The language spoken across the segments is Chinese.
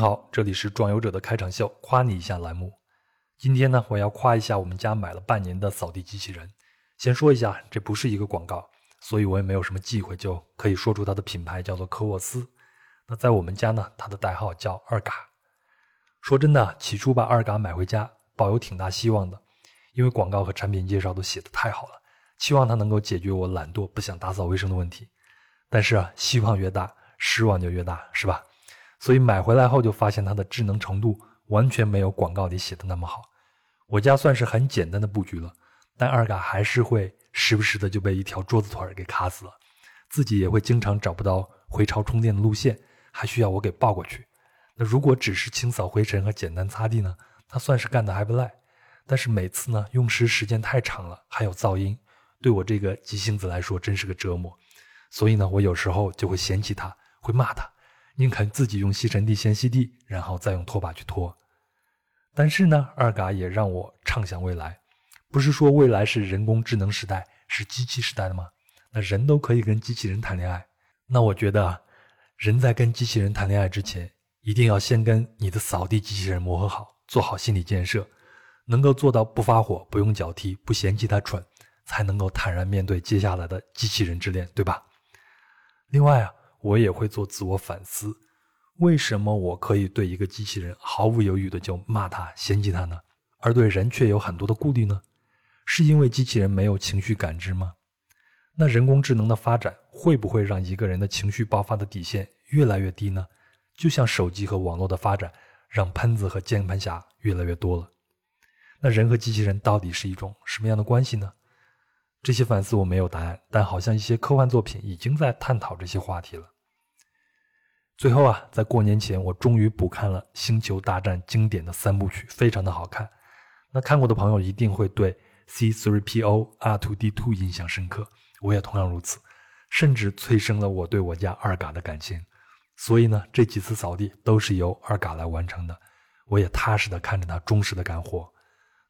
好，这里是壮游者的开场秀，夸你一下栏目。今天呢，我要夸一下我们家买了半年的扫地机器人。先说一下，这不是一个广告，所以我也没有什么忌讳，就可以说出它的品牌叫做科沃斯。那在我们家呢，它的代号叫二嘎。说真的，起初把二嘎买回家，抱有挺大希望的，因为广告和产品介绍都写的太好了，期望它能够解决我懒惰不想打扫卫生的问题。但是啊，希望越大，失望就越大，是吧？所以买回来后就发现它的智能程度完全没有广告里写的那么好。我家算是很简单的布局了，但二嘎还是会时不时的就被一条桌子腿给卡死了，自己也会经常找不到回巢充电的路线，还需要我给抱过去。那如果只是清扫灰尘和简单擦地呢，它算是干的还不赖。但是每次呢用时时间太长了，还有噪音，对我这个急性子来说真是个折磨。所以呢，我有时候就会嫌弃它，会骂它。宁肯自己用吸尘地先吸地，然后再用拖把去拖。但是呢，二嘎也让我畅想未来。不是说未来是人工智能时代，是机器时代的吗？那人都可以跟机器人谈恋爱。那我觉得，人在跟机器人谈恋爱之前，一定要先跟你的扫地机器人磨合好，做好心理建设，能够做到不发火、不用脚踢、不嫌弃它蠢，才能够坦然面对接下来的机器人之恋，对吧？另外啊。我也会做自我反思，为什么我可以对一个机器人毫不犹豫的就骂他、嫌弃他呢？而对人却有很多的顾虑呢？是因为机器人没有情绪感知吗？那人工智能的发展会不会让一个人的情绪爆发的底线越来越低呢？就像手机和网络的发展，让喷子和键盘侠越来越多了。那人和机器人到底是一种什么样的关系呢？这些反思我没有答案，但好像一些科幻作品已经在探讨这些话题了。最后啊，在过年前，我终于补看了《星球大战》经典的三部曲，非常的好看。那看过的朋友一定会对 C3PO R2D2 印象深刻，我也同样如此，甚至催生了我对我家二嘎的感情。所以呢，这几次扫地都是由二嘎来完成的，我也踏实的看着他忠实的干活。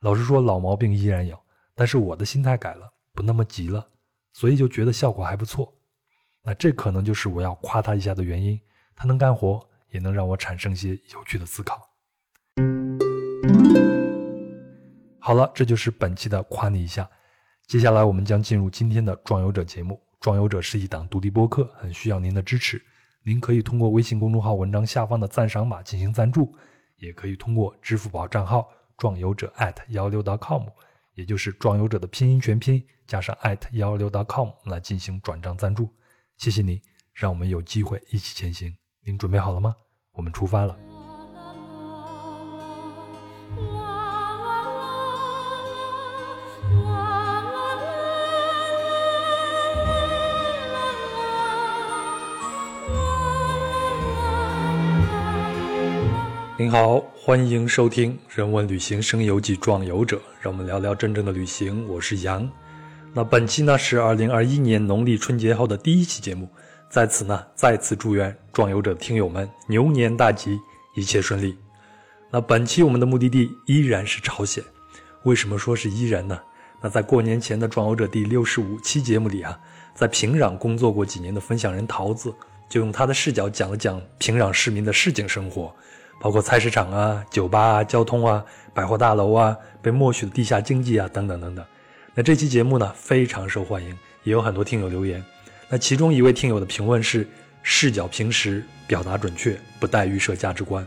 老实说，老毛病依然有，但是我的心态改了。不那么急了，所以就觉得效果还不错。那这可能就是我要夸他一下的原因。他能干活，也能让我产生些有趣的思考。好了，这就是本期的夸你一下。接下来我们将进入今天的壮游者节目。壮游者是一档独立播客，很需要您的支持。您可以通过微信公众号文章下方的赞赏码进行赞助，也可以通过支付宝账号壮游者幺六 .com。也就是壮游者的拼音全拼加上艾特幺六 .com 来进行转账赞助，谢谢你，让我们有机会一起前行。您准备好了吗？我们出发了。您好，欢迎收听《人文旅行声游记·壮游者》，让我们聊聊真正的旅行。我是杨。那本期呢是二零二一年农历春节后的第一期节目，在此呢再次祝愿壮游者听友们牛年大吉，一切顺利。那本期我们的目的地依然是朝鲜。为什么说是依然呢？那在过年前的壮游者第六十五期节目里啊，在平壤工作过几年的分享人桃子，就用他的视角讲了讲平壤市民的市井生活。包括菜市场啊、酒吧啊、交通啊、百货大楼啊、被默许的地下经济啊等等等等。那这期节目呢非常受欢迎，也有很多听友留言。那其中一位听友的评论是：视角平实，表达准确，不带预设价值观。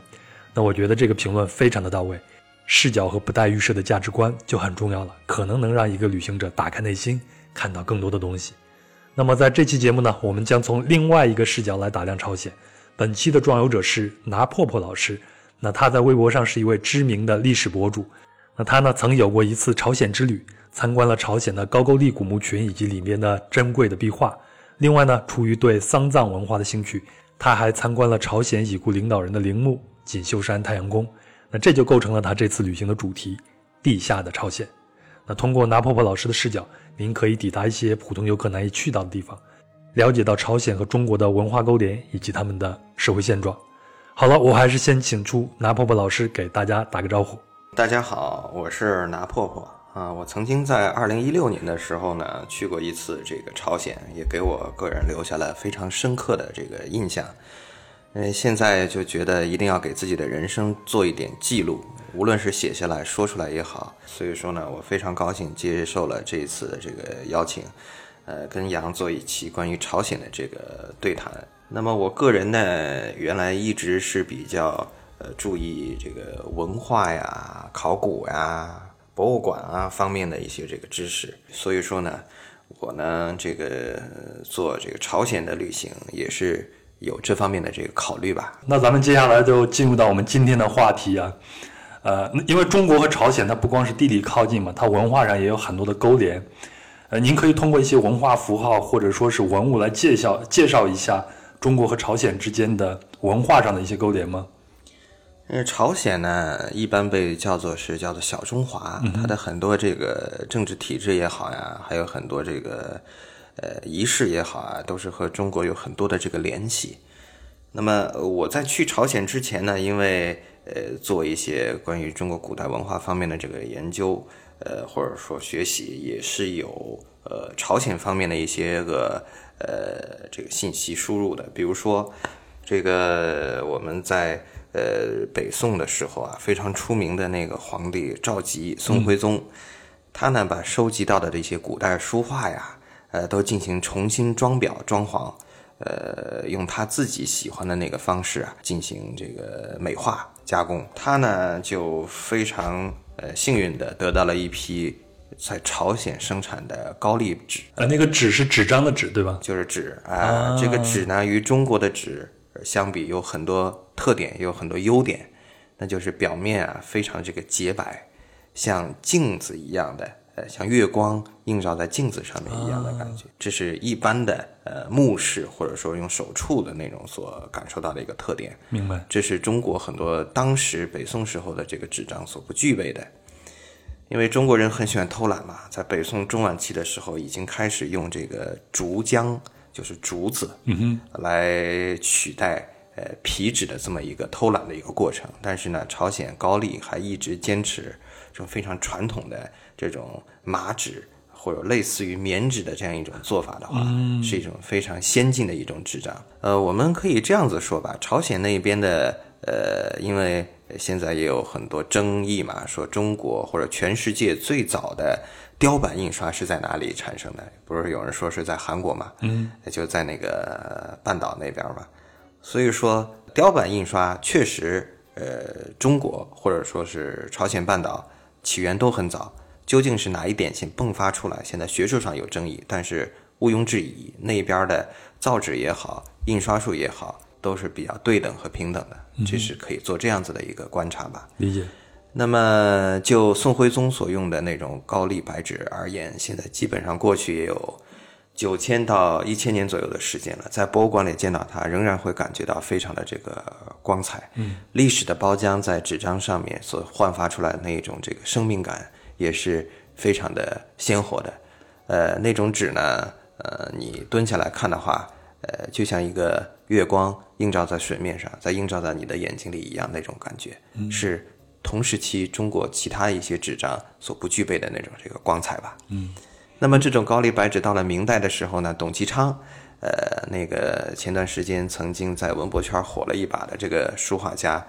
那我觉得这个评论非常的到位，视角和不带预设的价值观就很重要了，可能能让一个旅行者打开内心，看到更多的东西。那么在这期节目呢，我们将从另外一个视角来打量朝鲜。本期的壮游者是拿破破老师，那他在微博上是一位知名的历史博主，那他呢曾有过一次朝鲜之旅，参观了朝鲜的高句丽古墓群以及里面的珍贵的壁画。另外呢，出于对丧葬文化的兴趣，他还参观了朝鲜已故领导人的陵墓锦绣山太阳宫。那这就构成了他这次旅行的主题——地下的朝鲜。那通过拿破破老师的视角，您可以抵达一些普通游客难以去到的地方。了解到朝鲜和中国的文化勾连以及他们的社会现状。好了，我还是先请出拿破破老师给大家打个招呼。大家好，我是拿破破啊。我曾经在二零一六年的时候呢去过一次这个朝鲜，也给我个人留下了非常深刻的这个印象。嗯，现在就觉得一定要给自己的人生做一点记录，无论是写下来说出来也好。所以说呢，我非常高兴接受了这一次的这个邀请，呃，跟杨做一期关于朝鲜的这个对谈。那么我个人呢，原来一直是比较呃注意这个文化呀、考古呀、博物馆啊方面的一些这个知识，所以说呢，我呢这个做这个朝鲜的旅行也是有这方面的这个考虑吧。那咱们接下来就进入到我们今天的话题啊，呃，因为中国和朝鲜它不光是地理靠近嘛，它文化上也有很多的勾连。呃，您可以通过一些文化符号或者说是文物来介绍介绍一下。中国和朝鲜之间的文化上的一些勾连吗？呃，朝鲜呢，一般被叫做是叫做小中华，它的很多这个政治体制也好呀，还有很多这个呃仪式也好啊，都是和中国有很多的这个联系。那么我在去朝鲜之前呢，因为呃做一些关于中国古代文化方面的这个研究，呃或者说学习，也是有呃朝鲜方面的一些个。呃，这个信息输入的，比如说，这个我们在呃北宋的时候啊，非常出名的那个皇帝赵佶，宋徽宗，他呢把收集到的这些古代书画呀，呃，都进行重新装裱装潢，呃，用他自己喜欢的那个方式啊，进行这个美化加工。他呢就非常呃幸运的得到了一批。在朝鲜生产的高丽纸，呃，那个纸是纸张的纸，对吧？就是纸啊。这个纸呢，与中国的纸相比，有很多特点，也有很多优点。那就是表面啊，非常这个洁白，像镜子一样的，呃，像月光映照在镜子上面一样的感觉。这是一般的呃目视或者说用手触的那种所感受到的一个特点。明白。这是中国很多当时北宋时候的这个纸张所不具备的。因为中国人很喜欢偷懒嘛，在北宋中晚期的时候，已经开始用这个竹浆，就是竹子，嗯哼，来取代呃皮纸的这么一个偷懒的一个过程。但是呢，朝鲜高丽还一直坚持这种非常传统的这种麻纸或者类似于棉纸的这样一种做法的话，是一种非常先进的一种纸张。呃，我们可以这样子说吧，朝鲜那边的呃，因为。现在也有很多争议嘛，说中国或者全世界最早的雕版印刷是在哪里产生的？不是有人说是在韩国嘛？嗯，就在那个半岛那边嘛。所以说，雕版印刷确实，呃，中国或者说是朝鲜半岛起源都很早。究竟是哪一点先迸发出来？现在学术上有争议，但是毋庸置疑，那边的造纸也好，印刷术也好。都是比较对等和平等的，这是可以做这样子的一个观察吧。理解。那么就宋徽宗所用的那种高丽白纸而言，现在基本上过去也有九千到一千年左右的时间了，在博物馆里见到它，仍然会感觉到非常的这个光彩。嗯，历史的包浆在纸张上面所焕发出来的那种这个生命感，也是非常的鲜活的。呃，那种纸呢，呃，你蹲下来看的话。呃，就像一个月光映照在水面上，在映照在你的眼睛里一样，那种感觉是同时期中国其他一些纸张所不具备的那种这个光彩吧。嗯，那么这种高丽白纸到了明代的时候呢，董其昌，呃，那个前段时间曾经在文博圈火了一把的这个书画家，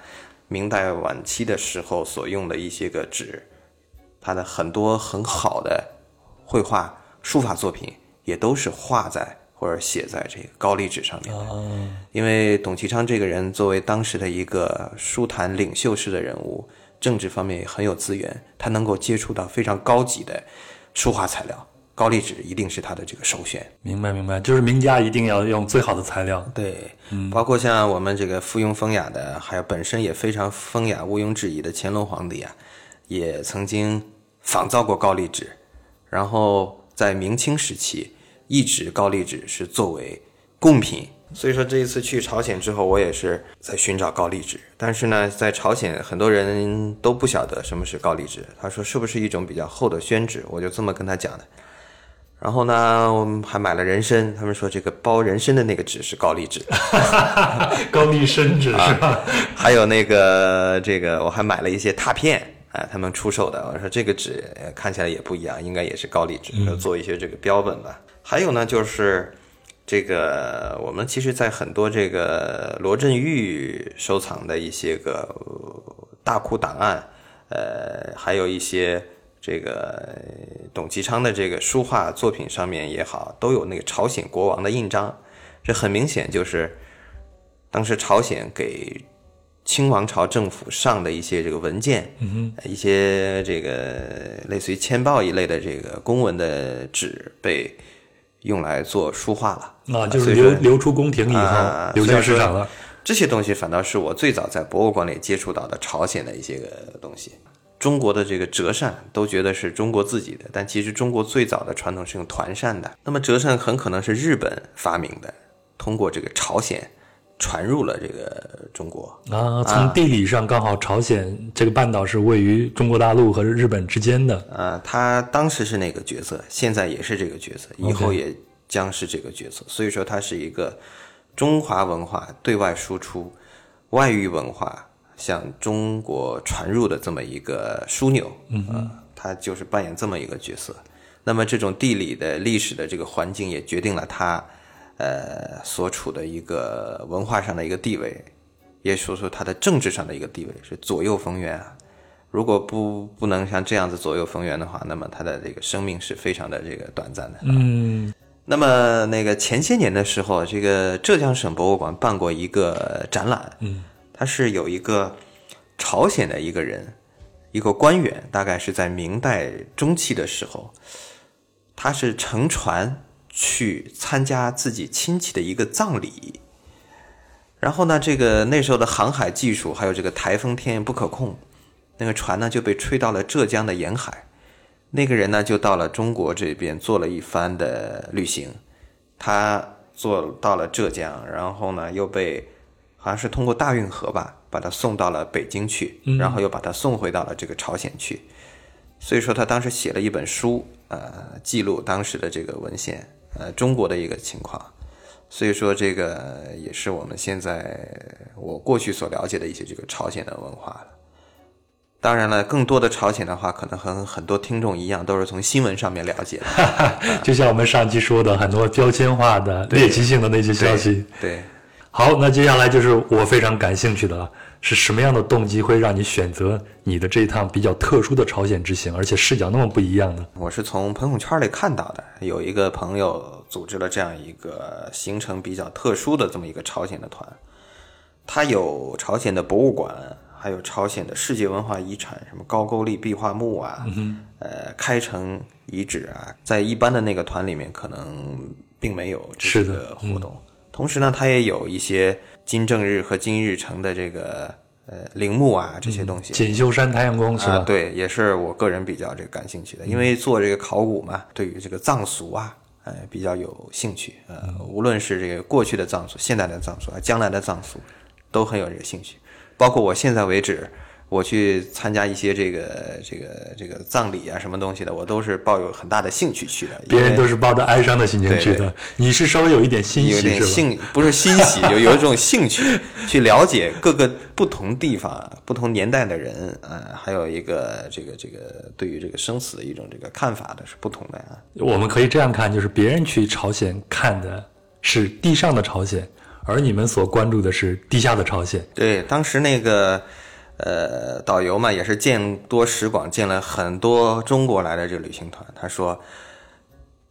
明代晚期的时候所用的一些个纸，他的很多很好的绘画书法作品也都是画在。或者写在这个高丽纸上面的，因为董其昌这个人作为当时的一个书坛领袖式的人物，政治方面也很有资源，他能够接触到非常高级的书画材料，高丽纸一定是他的这个首选。明白，明白，就是名家一定要用最好的材料。对，包括像我们这个附庸风雅的，还有本身也非常风雅、毋庸置疑的乾隆皇帝啊，也曾经仿造过高丽纸，然后在明清时期。一纸高丽纸是作为贡品，所以说这一次去朝鲜之后，我也是在寻找高丽纸。但是呢，在朝鲜很多人都不晓得什么是高丽纸，他说是不是一种比较厚的宣纸？我就这么跟他讲的。然后呢，我们还买了人参，他们说这个包人参的那个纸是高丽纸，高丽参纸是吧？还有那个这个，我还买了一些拓片。啊，他们出售的，我说这个纸看起来也不一样，应该也是高丽纸，做一些这个标本吧。还有呢，就是这个我们其实，在很多这个罗振玉收藏的一些个大库档案，呃，还有一些这个董其昌的这个书画作品上面也好，都有那个朝鲜国王的印章。这很明显就是当时朝鲜给清王朝政府上的一些这个文件，一些这个类似于签报一类的这个公文的纸被用来做书画了啊，就是流流出宫廷以后流向市场了。这些东西反倒是我最早在博物馆里接触到的朝鲜的一些个东西。中国的这个折扇都觉得是中国自己的，但其实中国最早的传统是用团扇的。那么折扇很可能是日本发明的。通过这个朝鲜传入了这个中国啊，从地理上刚好朝鲜这个半岛是位于中国大陆和日本之间的啊。他当时是那个角色，现在也是这个角色，以后也将是这个角色。所以说，它是一个中华文化对外输出、外域文化向中国传入的这么一个枢纽啊。他就是扮演这么一个角色。那么，这种地理的历史的这个环境也决定了他。呃，所处的一个文化上的一个地位，也说说他的政治上的一个地位是左右逢源啊。如果不不能像这样子左右逢源的话，那么他的这个生命是非常的这个短暂的。嗯，那么那个前些年的时候，这个浙江省博物馆办过一个展览，嗯，它是有一个朝鲜的一个人，一个官员，大概是在明代中期的时候，他是乘船。去参加自己亲戚的一个葬礼，然后呢，这个那时候的航海技术还有这个台风天不可控，那个船呢就被吹到了浙江的沿海，那个人呢就到了中国这边做了一番的旅行，他做到了浙江，然后呢又被好像是通过大运河吧，把他送到了北京去，然后又把他送回到了这个朝鲜去，所以说他当时写了一本书，呃，记录当时的这个文献。呃，中国的一个情况，所以说这个也是我们现在我过去所了解的一些这个朝鲜的文化了。当然了，更多的朝鲜的话，可能和很多听众一样，都是从新闻上面了解的。就像我们上期说的，很多标签化的猎奇性的那些消息。对。好，那接下来就是我非常感兴趣的了，是什么样的动机会让你选择你的这一趟比较特殊的朝鲜之行，而且视角那么不一样呢？我是从朋友圈里看到的，有一个朋友组织了这样一个行程比较特殊的这么一个朝鲜的团，他有朝鲜的博物馆，还有朝鲜的世界文化遗产，什么高句丽壁画墓啊，呃，开城遗址啊，在一般的那个团里面可能并没有这个活动。同时呢，它也有一些金正日和金日成的这个呃陵墓啊这些东西。锦绣山太阳宫是吧？对，也是我个人比较这个感兴趣的，因为做这个考古嘛，对于这个藏俗啊，呃比较有兴趣。呃，无论是这个过去的藏族、现代的藏族啊、将来的藏族，都很有这个兴趣。包括我现在为止。我去参加一些这个这个这个葬礼啊，什么东西的，我都是抱有很大的兴趣去的。别人都是抱着哀伤的心情去的，你是稍微有一点欣喜，有点兴，不是欣喜，有有一种兴趣去了解各个不同地方、不同年代的人啊，还有一个这个这个对于这个生死的一种这个看法的是不同的啊。我们可以这样看，就是别人去朝鲜看的是地上的朝鲜，而你们所关注的是地下的朝鲜。对，当时那个。呃，导游嘛也是见多识广，见了很多中国来的这个旅行团。他说，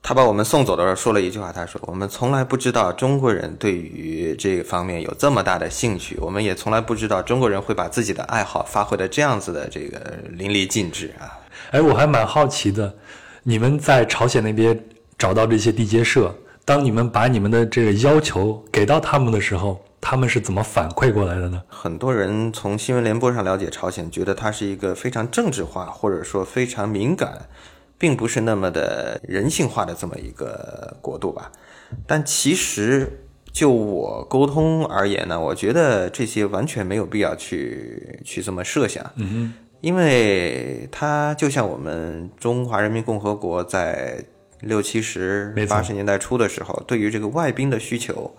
他把我们送走的时候说了一句话，他说：“我们从来不知道中国人对于这方面有这么大的兴趣，我们也从来不知道中国人会把自己的爱好发挥的这样子的这个淋漓尽致啊。”哎，我还蛮好奇的，你们在朝鲜那边找到这些地接社，当你们把你们的这个要求给到他们的时候。他们是怎么反馈过来的呢？很多人从新闻联播上了解朝鲜，觉得它是一个非常政治化，或者说非常敏感，并不是那么的人性化的这么一个国度吧。但其实就我沟通而言呢，我觉得这些完全没有必要去去这么设想。嗯因为它就像我们中华人民共和国在六七十、八十年代初的时候，对于这个外宾的需求。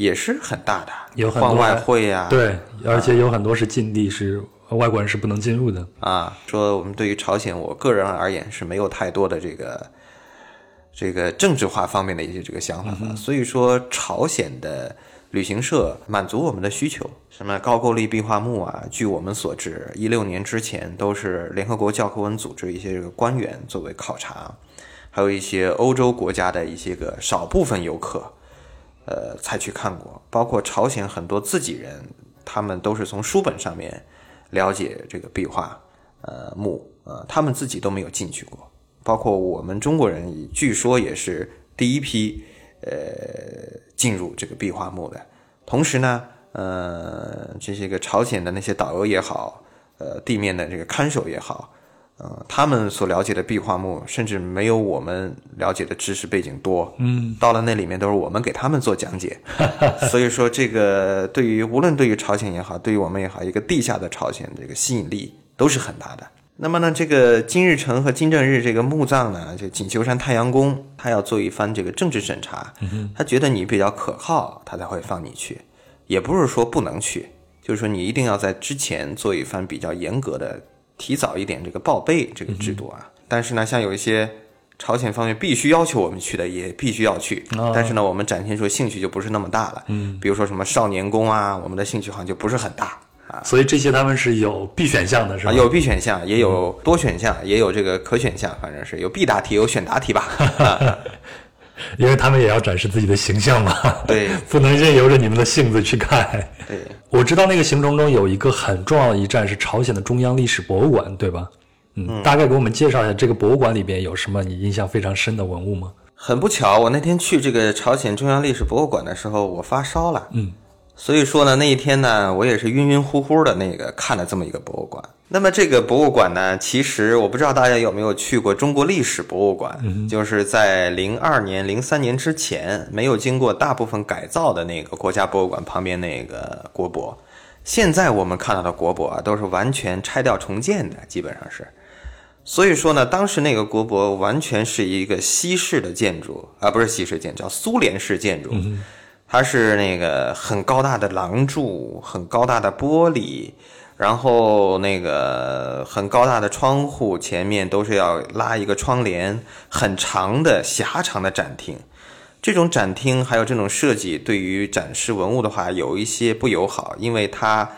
也是很大的，有很多外汇呀，对，而且有很多是禁地，是外国人是不能进入的啊。说我们对于朝鲜，我个人而言是没有太多的这个这个政治化方面的一些这个想法吧。所以说，朝鲜的旅行社满足我们的需求，什么高句丽壁画墓啊，据我们所知，一六年之前都是联合国教科文组织一些这个官员作为考察，还有一些欧洲国家的一些个少部分游客，呃，才去看过。包括朝鲜很多自己人，他们都是从书本上面了解这个壁画，呃，墓，呃，他们自己都没有进去过。包括我们中国人，据说也是第一批呃进入这个壁画墓的。同时呢，呃，这些个朝鲜的那些导游也好，呃，地面的这个看守也好，呃，他们所了解的壁画墓，甚至没有我们了解的知识背景多。嗯，到了那里面都是我们给他们做讲解。所以说，这个对于无论对于朝鲜也好，对于我们也好，一个地下的朝鲜，这个吸引力都是很大的。那么呢，这个金日成和金正日这个墓葬呢，就锦绣山太阳宫，他要做一番这个政治审查，他觉得你比较可靠，他才会放你去，也不是说不能去，就是说你一定要在之前做一番比较严格的，提早一点这个报备这个制度啊。但是呢，像有一些朝鲜方面必须要求我们去的，也必须要去，但是呢，我们展现出兴趣就不是那么大了。嗯，比如说什么少年宫啊，我们的兴趣好像就不是很大。所以这些他们是有 B 选项的，是吧？有 B 选项，也有多选项，也有这个可选项，反正是有必答题，有选答题吧。因为他们也要展示自己的形象嘛，对，不能任由着你们的性子去看。对，我知道那个行程中有一个很重要的一站是朝鲜的中央历史博物馆，对吧？嗯，大概给我们介绍一下这个博物馆里边有什么你印象非常深的文物吗？很不巧，我那天去这个朝鲜中央历史博物馆的时候，我发烧了。嗯。所以说呢，那一天呢，我也是晕晕乎乎的那个看了这么一个博物馆。那么这个博物馆呢，其实我不知道大家有没有去过中国历史博物馆，就是在零二年、零三年之前没有经过大部分改造的那个国家博物馆旁边那个国博。现在我们看到的国博啊，都是完全拆掉重建的，基本上是。所以说呢，当时那个国博完全是一个西式的建筑，啊不是西式建筑，叫苏联式建筑。它是那个很高大的廊柱，很高大的玻璃，然后那个很高大的窗户前面都是要拉一个窗帘，很长的狭长的展厅。这种展厅还有这种设计，对于展示文物的话有一些不友好，因为它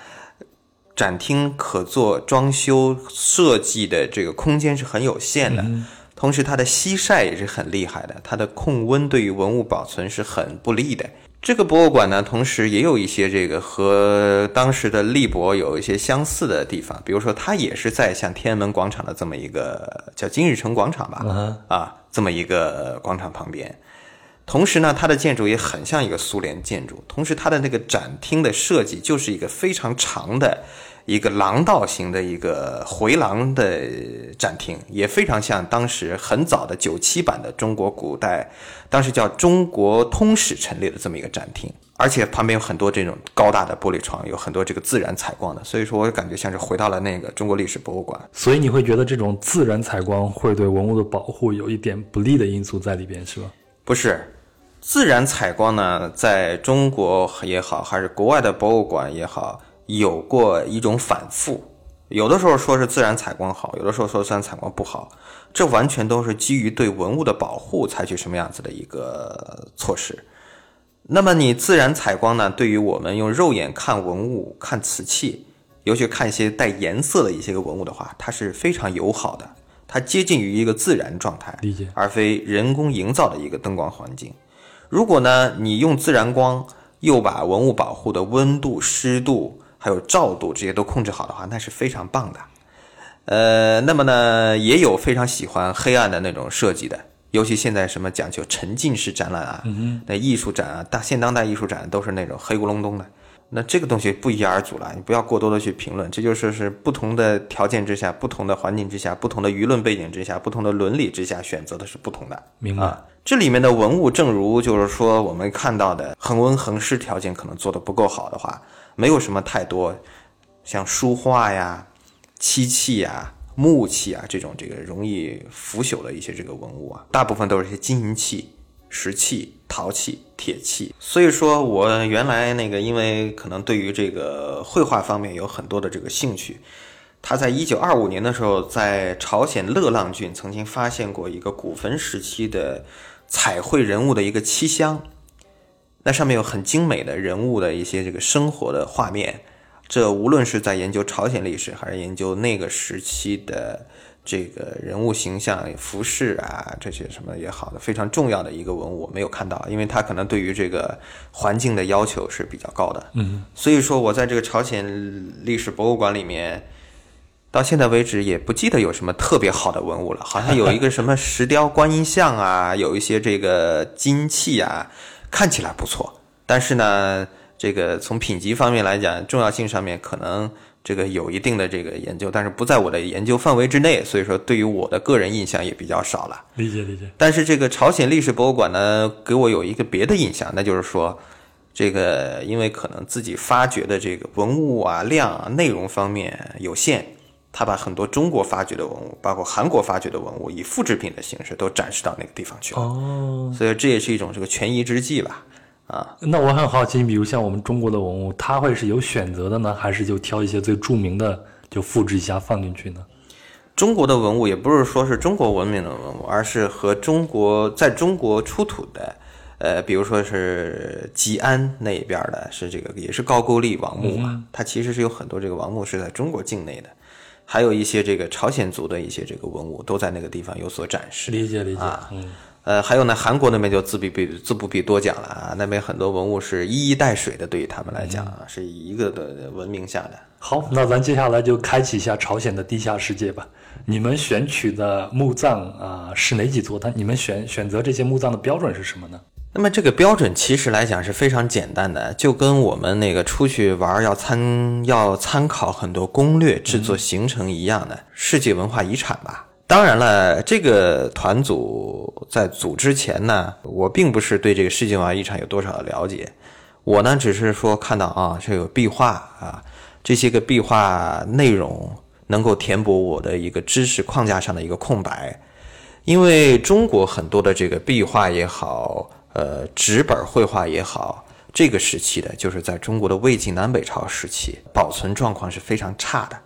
展厅可做装修设计的这个空间是很有限的，同时它的西晒也是很厉害的，它的控温对于文物保存是很不利的。这个博物馆呢，同时也有一些这个和当时的立博有一些相似的地方，比如说它也是在像天安门广场的这么一个叫金日成广场吧，啊，这么一个广场旁边。同时呢，它的建筑也很像一个苏联建筑，同时它的那个展厅的设计就是一个非常长的。一个廊道型的一个回廊的展厅，也非常像当时很早的九七版的中国古代，当时叫《中国通史》陈列的这么一个展厅，而且旁边有很多这种高大的玻璃窗，有很多这个自然采光的，所以说我感觉像是回到了那个中国历史博物馆。所以你会觉得这种自然采光会对文物的保护有一点不利的因素在里边，是吧？不是，自然采光呢，在中国也好，还是国外的博物馆也好。有过一种反复，有的时候说是自然采光好，有的时候说自然采光不好，这完全都是基于对文物的保护采取什么样子的一个措施。那么你自然采光呢？对于我们用肉眼看文物、看瓷器，尤其看一些带颜色的一些个文物的话，它是非常友好的，它接近于一个自然状态，理解，而非人工营造的一个灯光环境。如果呢，你用自然光，又把文物保护的温度、湿度。还有照度这些都控制好的话，那是非常棒的。呃，那么呢，也有非常喜欢黑暗的那种设计的，尤其现在什么讲究沉浸式展览啊，那艺术展啊，大现当代艺术展都是那种黑咕隆咚的。那这个东西不一而足了，你不要过多的去评论。这就是是不同的条件之下、不同的环境之下、不同的舆论背景之下、不同的伦理之下选择的是不同的。明白。这里面的文物，正如就是说我们看到的恒温恒湿条件可能做的不够好的话。没有什么太多，像书画呀、漆器呀、木器啊这种这个容易腐朽的一些这个文物啊，大部分都是一些金银器、石器、陶器、铁器。所以说我原来那个，因为可能对于这个绘画方面有很多的这个兴趣，他在一九二五年的时候，在朝鲜乐浪郡曾经发现过一个古坟时期的彩绘人物的一个漆箱，那上面有很精美的人物的一些这个生活的画面。这无论是在研究朝鲜历史，还是研究那个时期的这个人物形象、服饰啊这些什么也好的，非常重要的一个文物，我没有看到，因为它可能对于这个环境的要求是比较高的。嗯，所以说我在这个朝鲜历史博物馆里面，到现在为止也不记得有什么特别好的文物了，好像有一个什么石雕观音像啊，有一些这个金器啊，看起来不错，但是呢。这个从品级方面来讲，重要性上面可能这个有一定的这个研究，但是不在我的研究范围之内，所以说对于我的个人印象也比较少了。理解理解。但是这个朝鲜历史博物馆呢，给我有一个别的印象，那就是说，这个因为可能自己发掘的这个文物啊量啊内容方面有限，他把很多中国发掘的文物，包括韩国发掘的文物，以复制品的形式都展示到那个地方去了。哦，所以这也是一种这个权宜之计吧。啊，那我很好奇，比如像我们中国的文物，它会是有选择的呢，还是就挑一些最著名的就复制一下放进去呢？中国的文物也不是说是中国文明的文物，而是和中国在中国出土的，呃，比如说是吉安那一边的，是这个也是高句丽王墓嘛，它其实是有很多这个王墓是在中国境内的，还有一些这个朝鲜族的一些这个文物都在那个地方有所展示。理解理解，嗯。呃，还有呢，韩国那边就自不必自不必多讲了啊，那边很多文物是一衣带水的，对于他们来讲啊，是一个的文明下的。好，那咱接下来就开启一下朝鲜的地下世界吧。你们选取的墓葬啊是哪几座？它你们选选择这些墓葬的标准是什么呢？那么这个标准其实来讲是非常简单的，就跟我们那个出去玩要参要参考很多攻略制作行程一样的，世界文化遗产吧。当然了，这个团组在组之前呢，我并不是对这个世界文化遗产有多少的了解。我呢，只是说看到啊，这有壁画啊，这些个壁画内容能够填补我的一个知识框架上的一个空白。因为中国很多的这个壁画也好，呃，纸本绘画也好，这个时期的，就是在中国的魏晋南北朝时期，保存状况是非常差的。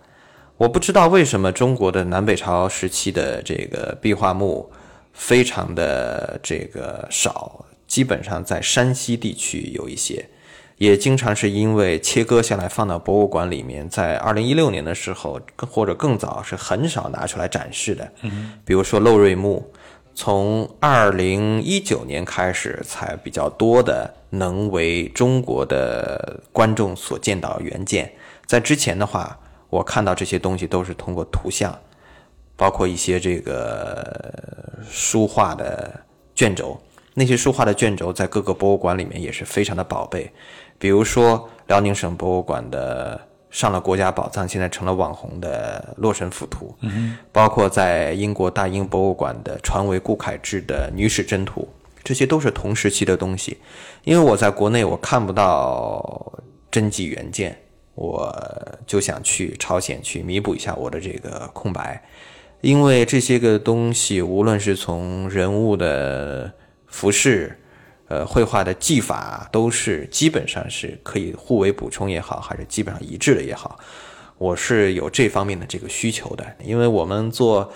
我不知道为什么中国的南北朝时期的这个壁画墓非常的这个少，基本上在山西地区有一些，也经常是因为切割下来放到博物馆里面，在二零一六年的时候或者更早是很少拿出来展示的。嗯，比如说漏瑞墓，从二零一九年开始才比较多的能为中国的观众所见到原件，在之前的话。我看到这些东西都是通过图像，包括一些这个书画的卷轴，那些书画的卷轴在各个博物馆里面也是非常的宝贝。比如说辽宁省博物馆的上了国家宝藏，现在成了网红的《洛神赋图》，包括在英国大英博物馆的传为顾恺之的《女史箴图》，这些都是同时期的东西。因为我在国内我看不到真迹原件。我就想去朝鲜去弥补一下我的这个空白，因为这些个东西，无论是从人物的服饰、呃绘画的技法，都是基本上是可以互为补充也好，还是基本上一致的也好，我是有这方面的这个需求的，因为我们做。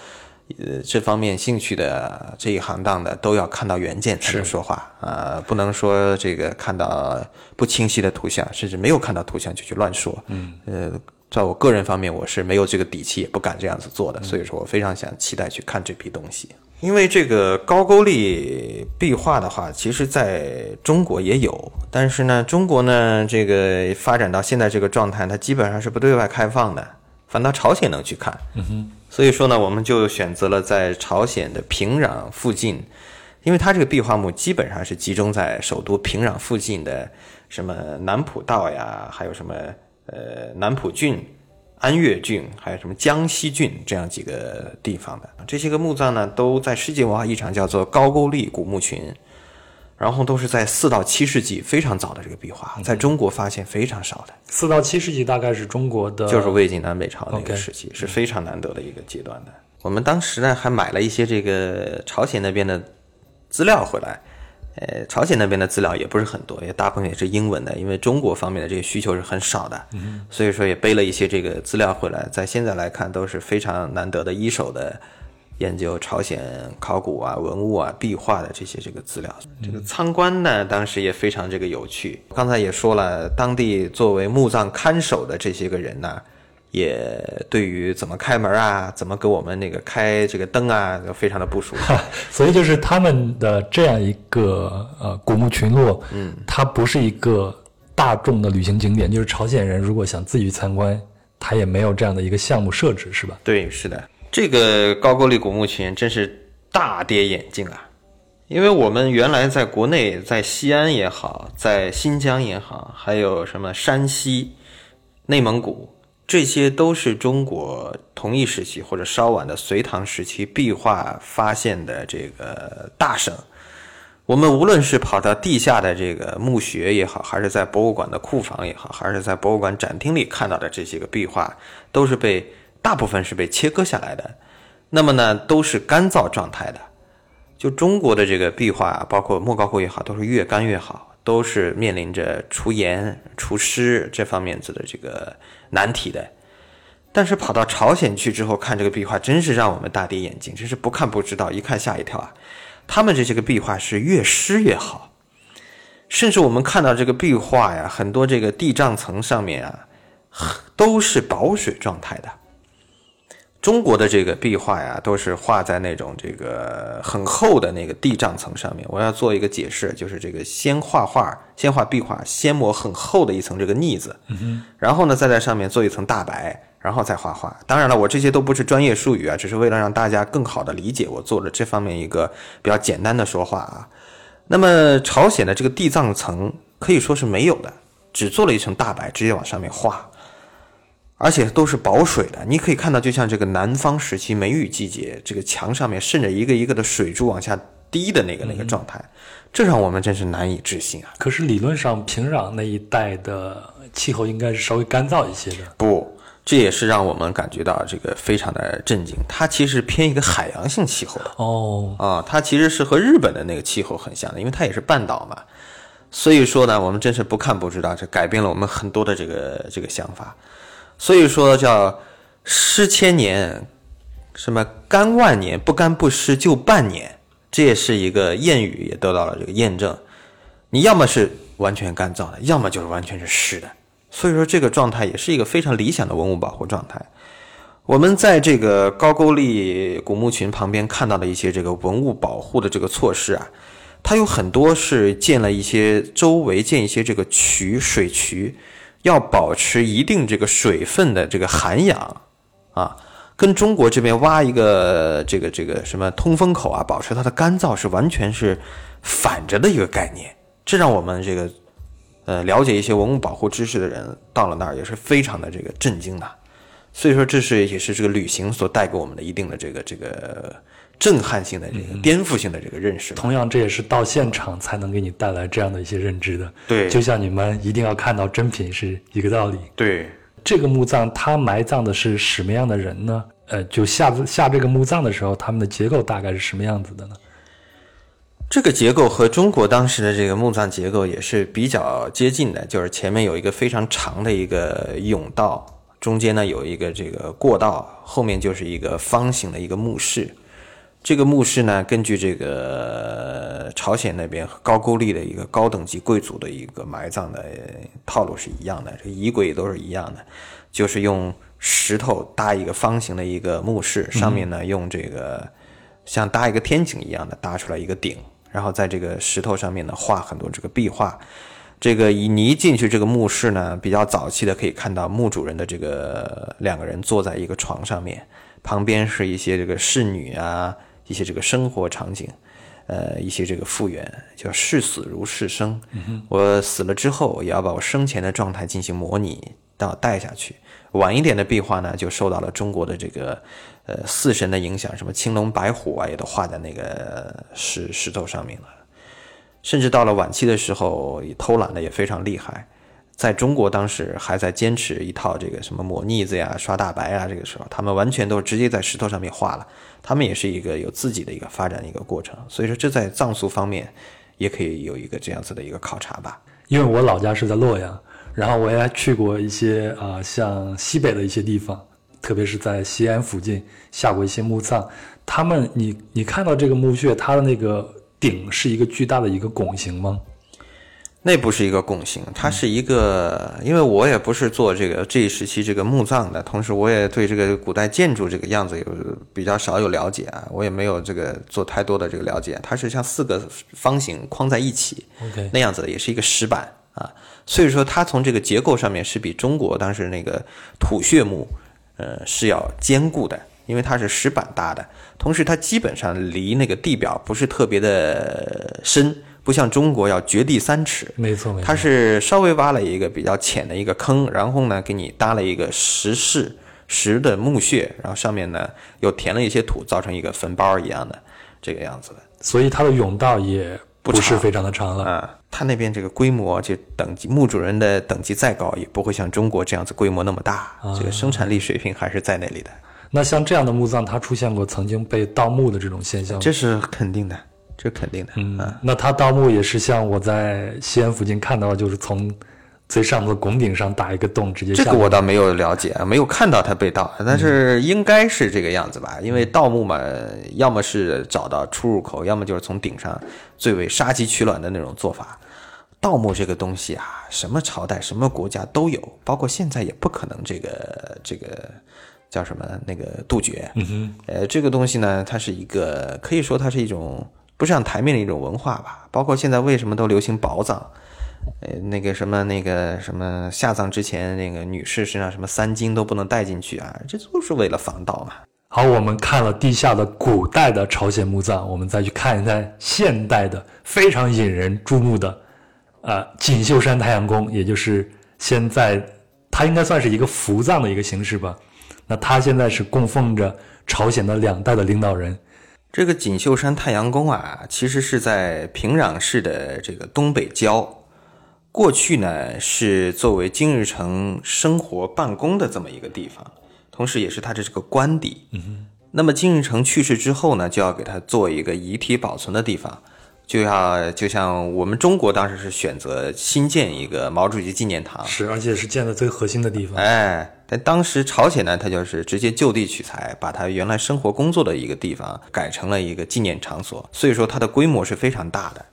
呃，这方面兴趣的这一行当的都要看到原件才能说话啊，不能说这个看到不清晰的图像，甚至没有看到图像就去乱说。嗯，呃，在我个人方面，我是没有这个底气，也不敢这样子做的。所以说我非常想期待去看这批东西，因为这个高句丽壁画的话，其实在中国也有，但是呢，中国呢这个发展到现在这个状态，它基本上是不对外开放的，反倒朝鲜能去看。嗯哼。所以说呢，我们就选择了在朝鲜的平壤附近，因为它这个壁画墓基本上是集中在首都平壤附近的，什么南浦道呀，还有什么呃南浦郡、安岳郡，还有什么江西郡这样几个地方的。这些个墓葬呢，都在世界文化遗产叫做高句丽古墓群。然后都是在四到七世纪非常早的这个壁画，在中国发现非常少的。四到七世纪大概是中国的，就是魏晋南北朝那个时期，是非常难得的一个阶段的。我们当时呢还买了一些这个朝鲜那边的资料回来，呃，朝鲜那边的资料也不是很多，也大部分也是英文的，因为中国方面的这个需求是很少的，所以说也背了一些这个资料回来，在现在来看都是非常难得的一手的研究朝鲜考古啊、文物啊、壁画的这些这个资料。这个参观呢，当时也非常这个有趣。刚才也说了，当地作为墓葬看守的这些个人呢。也对于怎么开门啊，怎么给我们那个开这个灯啊，非常的不熟悉。所以就是他们的这样一个呃古墓群落，嗯，它不是一个大众的旅行景点。就是朝鲜人如果想自己去参观，他也没有这样的一个项目设置，是吧？对，是的。这个高句丽古墓群真是大跌眼镜啊！因为我们原来在国内，在西安也好，在新疆也好，还有什么山西、内蒙古。这些都是中国同一时期或者稍晚的隋唐时期壁画发现的这个大省。我们无论是跑到地下的这个墓穴也好，还是在博物馆的库房也好，还是在博物馆展厅里看到的这些个壁画，都是被大部分是被切割下来的。那么呢，都是干燥状态的。就中国的这个壁画，包括莫高窟也好，都是越干越好。都是面临着除盐、除湿这方面子的这个难题的，但是跑到朝鲜去之后看这个壁画，真是让我们大跌眼镜，真是不看不知道，一看吓一跳啊！他们这些个壁画是越湿越好，甚至我们看到这个壁画呀，很多这个地障层上面啊，都是保水状态的。中国的这个壁画呀，都是画在那种这个很厚的那个地障层上面。我要做一个解释，就是这个先画画，先画壁画，先抹很厚的一层这个腻子，然后呢，再在上面做一层大白，然后再画画。当然了，我这些都不是专业术语啊，只是为了让大家更好的理解，我做了这方面一个比较简单的说话啊。那么朝鲜的这个地藏层可以说是没有的，只做了一层大白，直接往上面画。而且都是保水的，你可以看到，就像这个南方时期梅雨季节，这个墙上面渗着一个一个的水珠往下滴的那个那个状态，这让我们真是难以置信啊！可是理论上平壤那一带的气候应该是稍微干燥一些的。不，这也是让我们感觉到这个非常的震惊。它其实偏一个海洋性气候的哦啊，它其实是和日本的那个气候很像的，因为它也是半岛嘛。所以说呢，我们真是不看不知道，这改变了我们很多的这个这个想法。所以说叫湿千年，什么干万年，不干不湿就半年，这也是一个谚语，也得到了这个验证。你要么是完全干燥的，要么就是完全是湿的。所以说这个状态也是一个非常理想的文物保护状态。我们在这个高句丽古墓群旁边看到的一些这个文物保护的这个措施啊，它有很多是建了一些周围建一些这个渠水渠。要保持一定这个水分的这个涵养，啊，跟中国这边挖一个这个这个什么通风口啊，保持它的干燥是完全是反着的一个概念。这让我们这个呃了解一些文物保护知识的人到了那儿也是非常的这个震惊的。所以说，这是也是这个旅行所带给我们的一定的这个这个。震撼性的这个颠覆性的这个认识，同样这也是到现场才能给你带来这样的一些认知的。对，就像你们一定要看到真品是一个道理。对，这个墓葬它埋葬的是什么样的人呢？呃，就下下这个墓葬的时候，他们的结构大概是什么样子的呢？这个结构和中国当时的这个墓葬结构也是比较接近的，就是前面有一个非常长的一个甬道，中间呢有一个这个过道，后面就是一个方形的一个墓室。这个墓室呢，根据这个朝鲜那边高句丽的一个高等级贵族的一个埋葬的套路是一样的，这仪轨都是一样的，就是用石头搭一个方形的一个墓室，上面呢用这个像搭一个天井一样的搭出来一个顶，然后在这个石头上面呢画很多这个壁画。这个一你一进去这个墓室呢，比较早期的可以看到墓主人的这个两个人坐在一个床上面，旁边是一些这个侍女啊。一些这个生活场景，呃，一些这个复原，叫视死如视生。我死了之后，也要把我生前的状态进行模拟到带下去。晚一点的壁画呢，就受到了中国的这个呃四神的影响，什么青龙白虎啊，也都画在那个石石头上面了。甚至到了晚期的时候，偷懒的也非常厉害。在中国当时还在坚持一套这个什么抹腻子呀、刷大白啊，这个时候他们完全都是直接在石头上面画了。他们也是一个有自己的一个发展的一个过程，所以说这在藏族方面也可以有一个这样子的一个考察吧。因为我老家是在洛阳，然后我也去过一些啊、像西北的一些地方，特别是在西安附近下过一些墓葬。他们，你你看到这个墓穴，它的那个顶是一个巨大的一个拱形吗？那不是一个共性，它是一个，因为我也不是做这个这一时期这个墓葬的，同时我也对这个古代建筑这个样子有比较少有了解啊，我也没有这个做太多的这个了解。它是像四个方形框在一起那样子的，也是一个石板啊，所以说它从这个结构上面是比中国当时那个土穴墓，呃是要坚固的，因为它是石板搭的，同时它基本上离那个地表不是特别的深，不像中国要掘地三尺，没错，没错。它是稍微挖了一个比较浅的一个坑，然后呢，给你搭了一个石室石的墓穴，然后上面呢又填了一些土，造成一个坟包一样的这个样子的。所以它的甬道也不是非常的长了。啊，它那边这个规模就等级，墓主人的等级再高，也不会像中国这样子规模那么大，这个生产力水平还是在那里的，那像这样的墓葬，它出现过曾经被盗墓的这种现象吗？这是肯定的，这是肯定的。嗯啊，那它盗墓也是像我在西安附近看到，就是从最上头的拱顶上打一个洞，直接这个我倒没有了解，没有看到它被盗，但是应该是这个样子吧？因为盗墓嘛，要么是找到出入口，要么就是从顶上最为杀鸡取卵的那种做法。盗墓这个东西啊，什么朝代、什么国家都有，包括现在也不可能这个这个叫什么那个杜绝。嗯哼，呃，这个东西呢，它是一个可以说它是一种不上台面的一种文化吧。包括现在为什么都流行宝藏，呃，那个什么那个什么下葬之前，那个女士身上什么三金都不能带进去啊，这都是为了防盗嘛。好，我们看了地下的古代的朝鲜墓葬，我们再去看一看现代的非常引人注目的，呃，锦绣山太阳宫，也就是现在它应该算是一个福葬的一个形式吧。那它现在是供奉着朝鲜的两代的领导人，这个锦绣山太阳宫啊，其实是在平壤市的这个东北郊，过去呢是作为金日成生活办公的这么一个地方，同时也是他的这个官邸。嗯那么金日成去世之后呢，就要给他做一个遗体保存的地方，就要就像我们中国当时是选择新建一个毛主席纪念堂，是而且是建的最核心的地方。哎，但当时朝鲜呢，它就是直接就地取材，把它原来生活工作的一个地方改成了一个纪念场所，所以说它的规模是非常大的。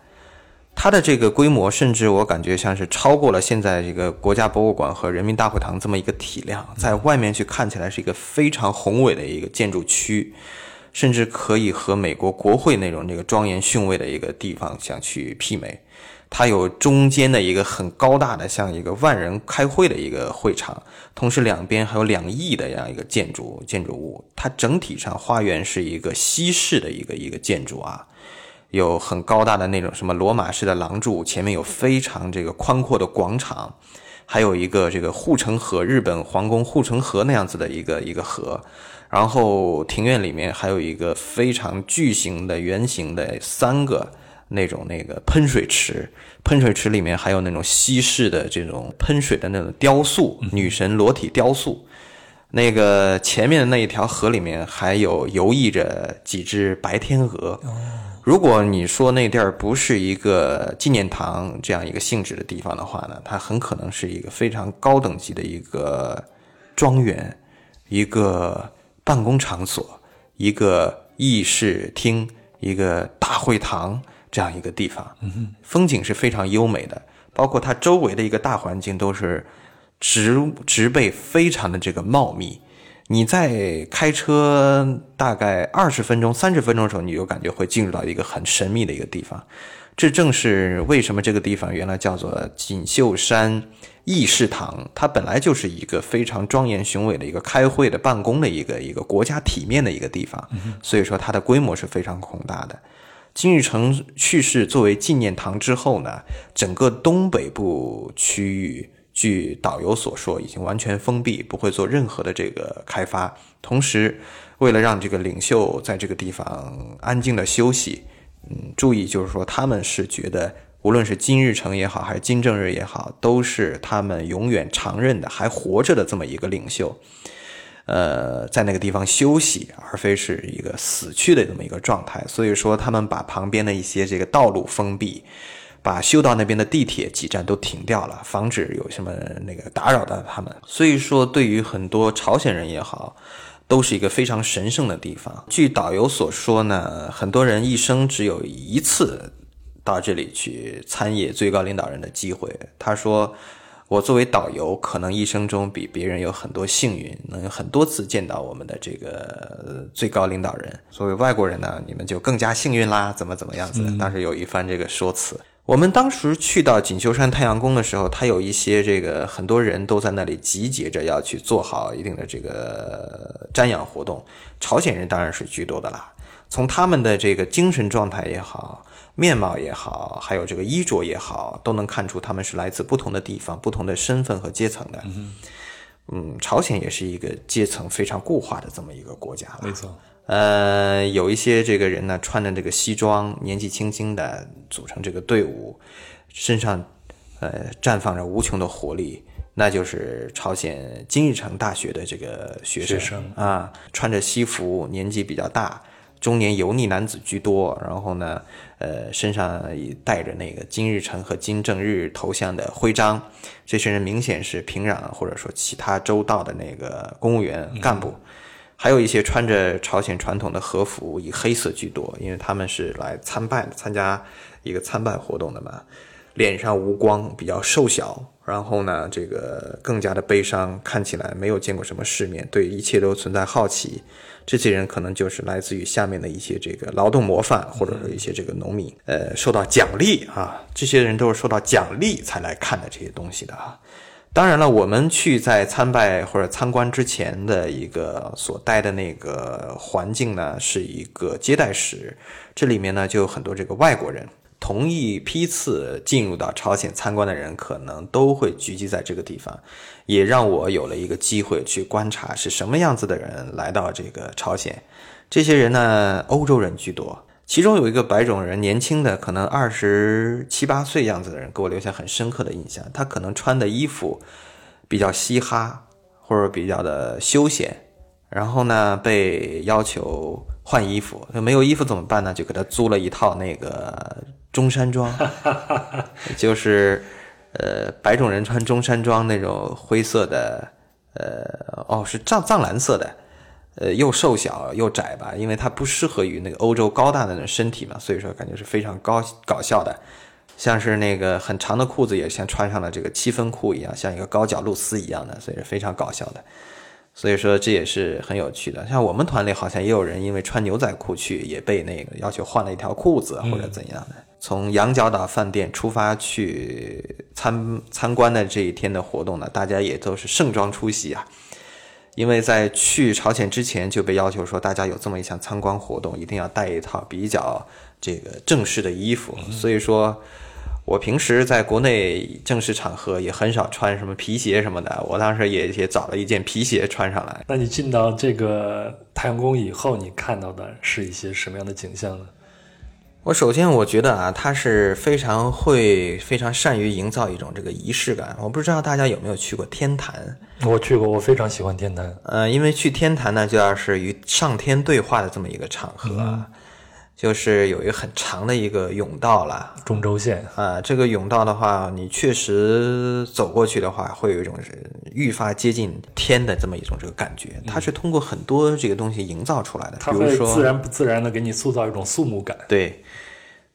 它的这个规模，甚至我感觉像是超过了现在这个国家博物馆和人民大会堂这么一个体量，在外面去看起来是一个非常宏伟的一个建筑区，甚至可以和美国国会那种那个庄严雄伟的一个地方想去媲美。它有中间的一个很高大的，像一个万人开会的一个会场，同时两边还有两翼的这样一个建筑建筑物。它整体上花园是一个西式的一个一个建筑啊，有很高大的那种什么罗马式的廊柱，前面有非常这个宽阔的广场，还有一个这个护城河，日本皇宫护城河那样子的一个一个河。然后庭院里面还有一个非常巨型的圆形的三个那种那个喷水池，喷水池里面还有那种西式的这种喷水的那种雕塑，女神裸体雕塑。那个前面的那一条河里面还有游弋着几只白天鹅。如果你说那地儿不是一个纪念堂这样一个性质的地方的话呢，它很可能是一个非常高等级的一个庄园，一个办公场所，一个议事厅，一个大会堂这样一个地方。风景是非常优美的，包括它周围的一个大环境都是植植被非常的这个茂密。你在开车大概二十分钟、三十分钟的时候，你就感觉会进入到一个很神秘的一个地方。这正是为什么这个地方原来叫做锦绣山议事堂，它本来就是一个非常庄严雄伟的一个开会的办公的一个一个国家体面的一个地方，所以说它的规模是非常宏大的。金日成去世作为纪念堂之后呢，整个东北部区域，据导游所说，已经完全封闭，不会做任何的这个开发。同时，为了让这个领袖在这个地方安静的休息，嗯，注意就是说，他们是觉得，无论是金日成也好，还是金正日也好，都是他们永远常任的、还活着的这么一个领袖。呃，在那个地方休息，而非是一个死去的这么一个状态。所以说，他们把旁边的一些这个道路封闭，把修道那边的地铁几站都停掉了，防止有什么那个打扰到他们。所以说，对于很多朝鲜人也好，都是一个非常神圣的地方。据导游所说呢，很多人一生只有一次到这里去参谒最高领导人的机会。他说。我作为导游，可能一生中比别人有很多幸运，能有很多次见到我们的这个最高领导人。作为外国人呢，你们就更加幸运啦，怎么怎么样子？当时有一番这个说辞。我们当时去到锦绣山太阳宫的时候，他有一些这个很多人都在那里集结着要去做好一定的这个瞻仰活动。朝鲜人当然是居多的啦，从他们的这个精神状态也好。面貌也好，还有这个衣着也好，都能看出他们是来自不同的地方、不同的身份和阶层的。嗯，朝鲜也是一个阶层非常固化的这么一个国家。没错。呃，有一些这个人呢，穿着这个西装，年纪轻轻的组成这个队伍，身上呃绽放着无穷的活力，那就是朝鲜金日成大学的这个学生啊，穿着西服，年纪比较大。中年油腻男子居多，然后呢，呃，身上带着那个金日成和金正日头像的徽章，这些人明显是平壤或者说其他州道的那个公务员干部，还有一些穿着朝鲜传统的和服，以黑色居多，因为他们是来参拜的，参加一个参拜活动的嘛，脸上无光，比较瘦小，然后呢，这个更加的悲伤，看起来没有见过什么世面，对一切都存在好奇。这些人可能就是来自于下面的一些这个劳动模范，或者说一些这个农民，呃，受到奖励啊，这些人都是受到奖励才来看的这些东西的啊。当然了，我们去在参拜或者参观之前的一个所待的那个环境呢，是一个接待室，这里面呢就有很多这个外国人。同一批次进入到朝鲜参观的人，可能都会聚集在这个地方，也让我有了一个机会去观察是什么样子的人来到这个朝鲜。这些人呢，欧洲人居多，其中有一个白种人，年轻的，可能二十七八岁样子的人，给我留下很深刻的印象。他可能穿的衣服比较嘻哈，或者比较的休闲，然后呢，被要求换衣服，没有衣服怎么办呢？就给他租了一套那个。中山装，就是，呃，白种人穿中山装那种灰色的，呃，哦，是藏藏蓝色的，呃，又瘦小又窄吧，因为它不适合于那个欧洲高大的那种身体嘛，所以说感觉是非常高搞笑的，像是那个很长的裤子也像穿上了这个七分裤一样，像一个高脚露丝一样的，所以是非常搞笑的。所以说这也是很有趣的，像我们团里好像也有人因为穿牛仔裤去，也被那个要求换了一条裤子或者怎样的。从羊角岛饭店出发去参参观的这一天的活动呢，大家也都是盛装出席啊，因为在去朝鲜之前就被要求说，大家有这么一项参观活动，一定要带一套比较这个正式的衣服，所以说。我平时在国内正式场合也很少穿什么皮鞋什么的，我当时也也找了一件皮鞋穿上来。那你进到这个太阳宫以后，你看到的是一些什么样的景象呢？我首先我觉得啊，他是非常会、非常善于营造一种这个仪式感。我不知道大家有没有去过天坛？我去过，我非常喜欢天坛。呃，因为去天坛呢，就要是与上天对话的这么一个场合。就是有一个很长的一个甬道了，中轴线啊。这个甬道的话，你确实走过去的话，会有一种愈发接近天的这么一种这个感觉。它是通过很多这个东西营造出来的，比如说自然不自然的给你塑造一种肃穆感。对。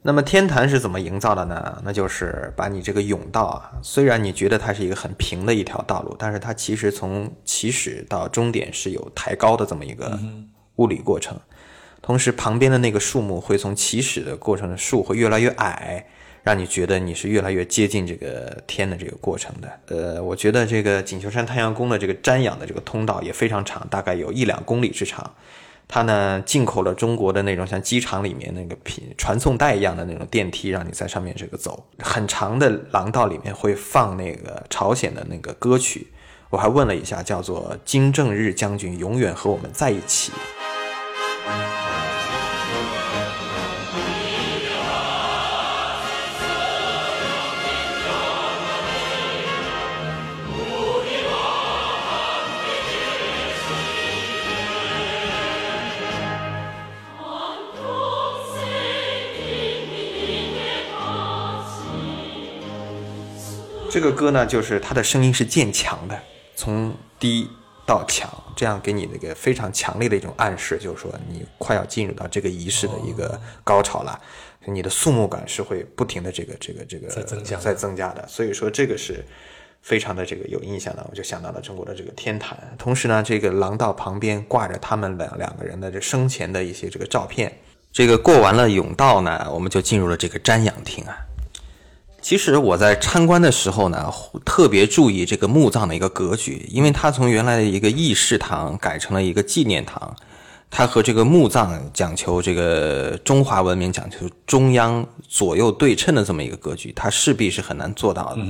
那么天坛是怎么营造的呢？那就是把你这个甬道啊，虽然你觉得它是一个很平的一条道路，但是它其实从起始到终点是有抬高的这么一个物理过程。同时，旁边的那个树木会从起始的过程的树会越来越矮，让你觉得你是越来越接近这个天的这个过程的。呃，我觉得这个锦绣山太阳宫的这个瞻仰的这个通道也非常长，大概有一两公里之长。它呢进口了中国的那种像机场里面那个品传送带一样的那种电梯，让你在上面这个走。很长的廊道里面会放那个朝鲜的那个歌曲，我还问了一下，叫做金正日将军永远和我们在一起。这个歌呢，就是它的声音是渐强的，从低到强，这样给你那个非常强烈的一种暗示，就是说你快要进入到这个仪式的一个高潮了，你的肃穆感是会不停的这个这个这个在增加在增加的，所以说这个是非常的这个有印象的，我就想到了中国的这个天坛。同时呢，这个廊道旁边挂着他们两两个人的这生前的一些这个照片。这个过完了甬道呢，我们就进入了这个瞻仰厅啊。其实我在参观的时候呢，特别注意这个墓葬的一个格局，因为它从原来的一个议事堂改成了一个纪念堂，它和这个墓葬讲求这个中华文明讲求中央左右对称的这么一个格局，它势必是很难做到的。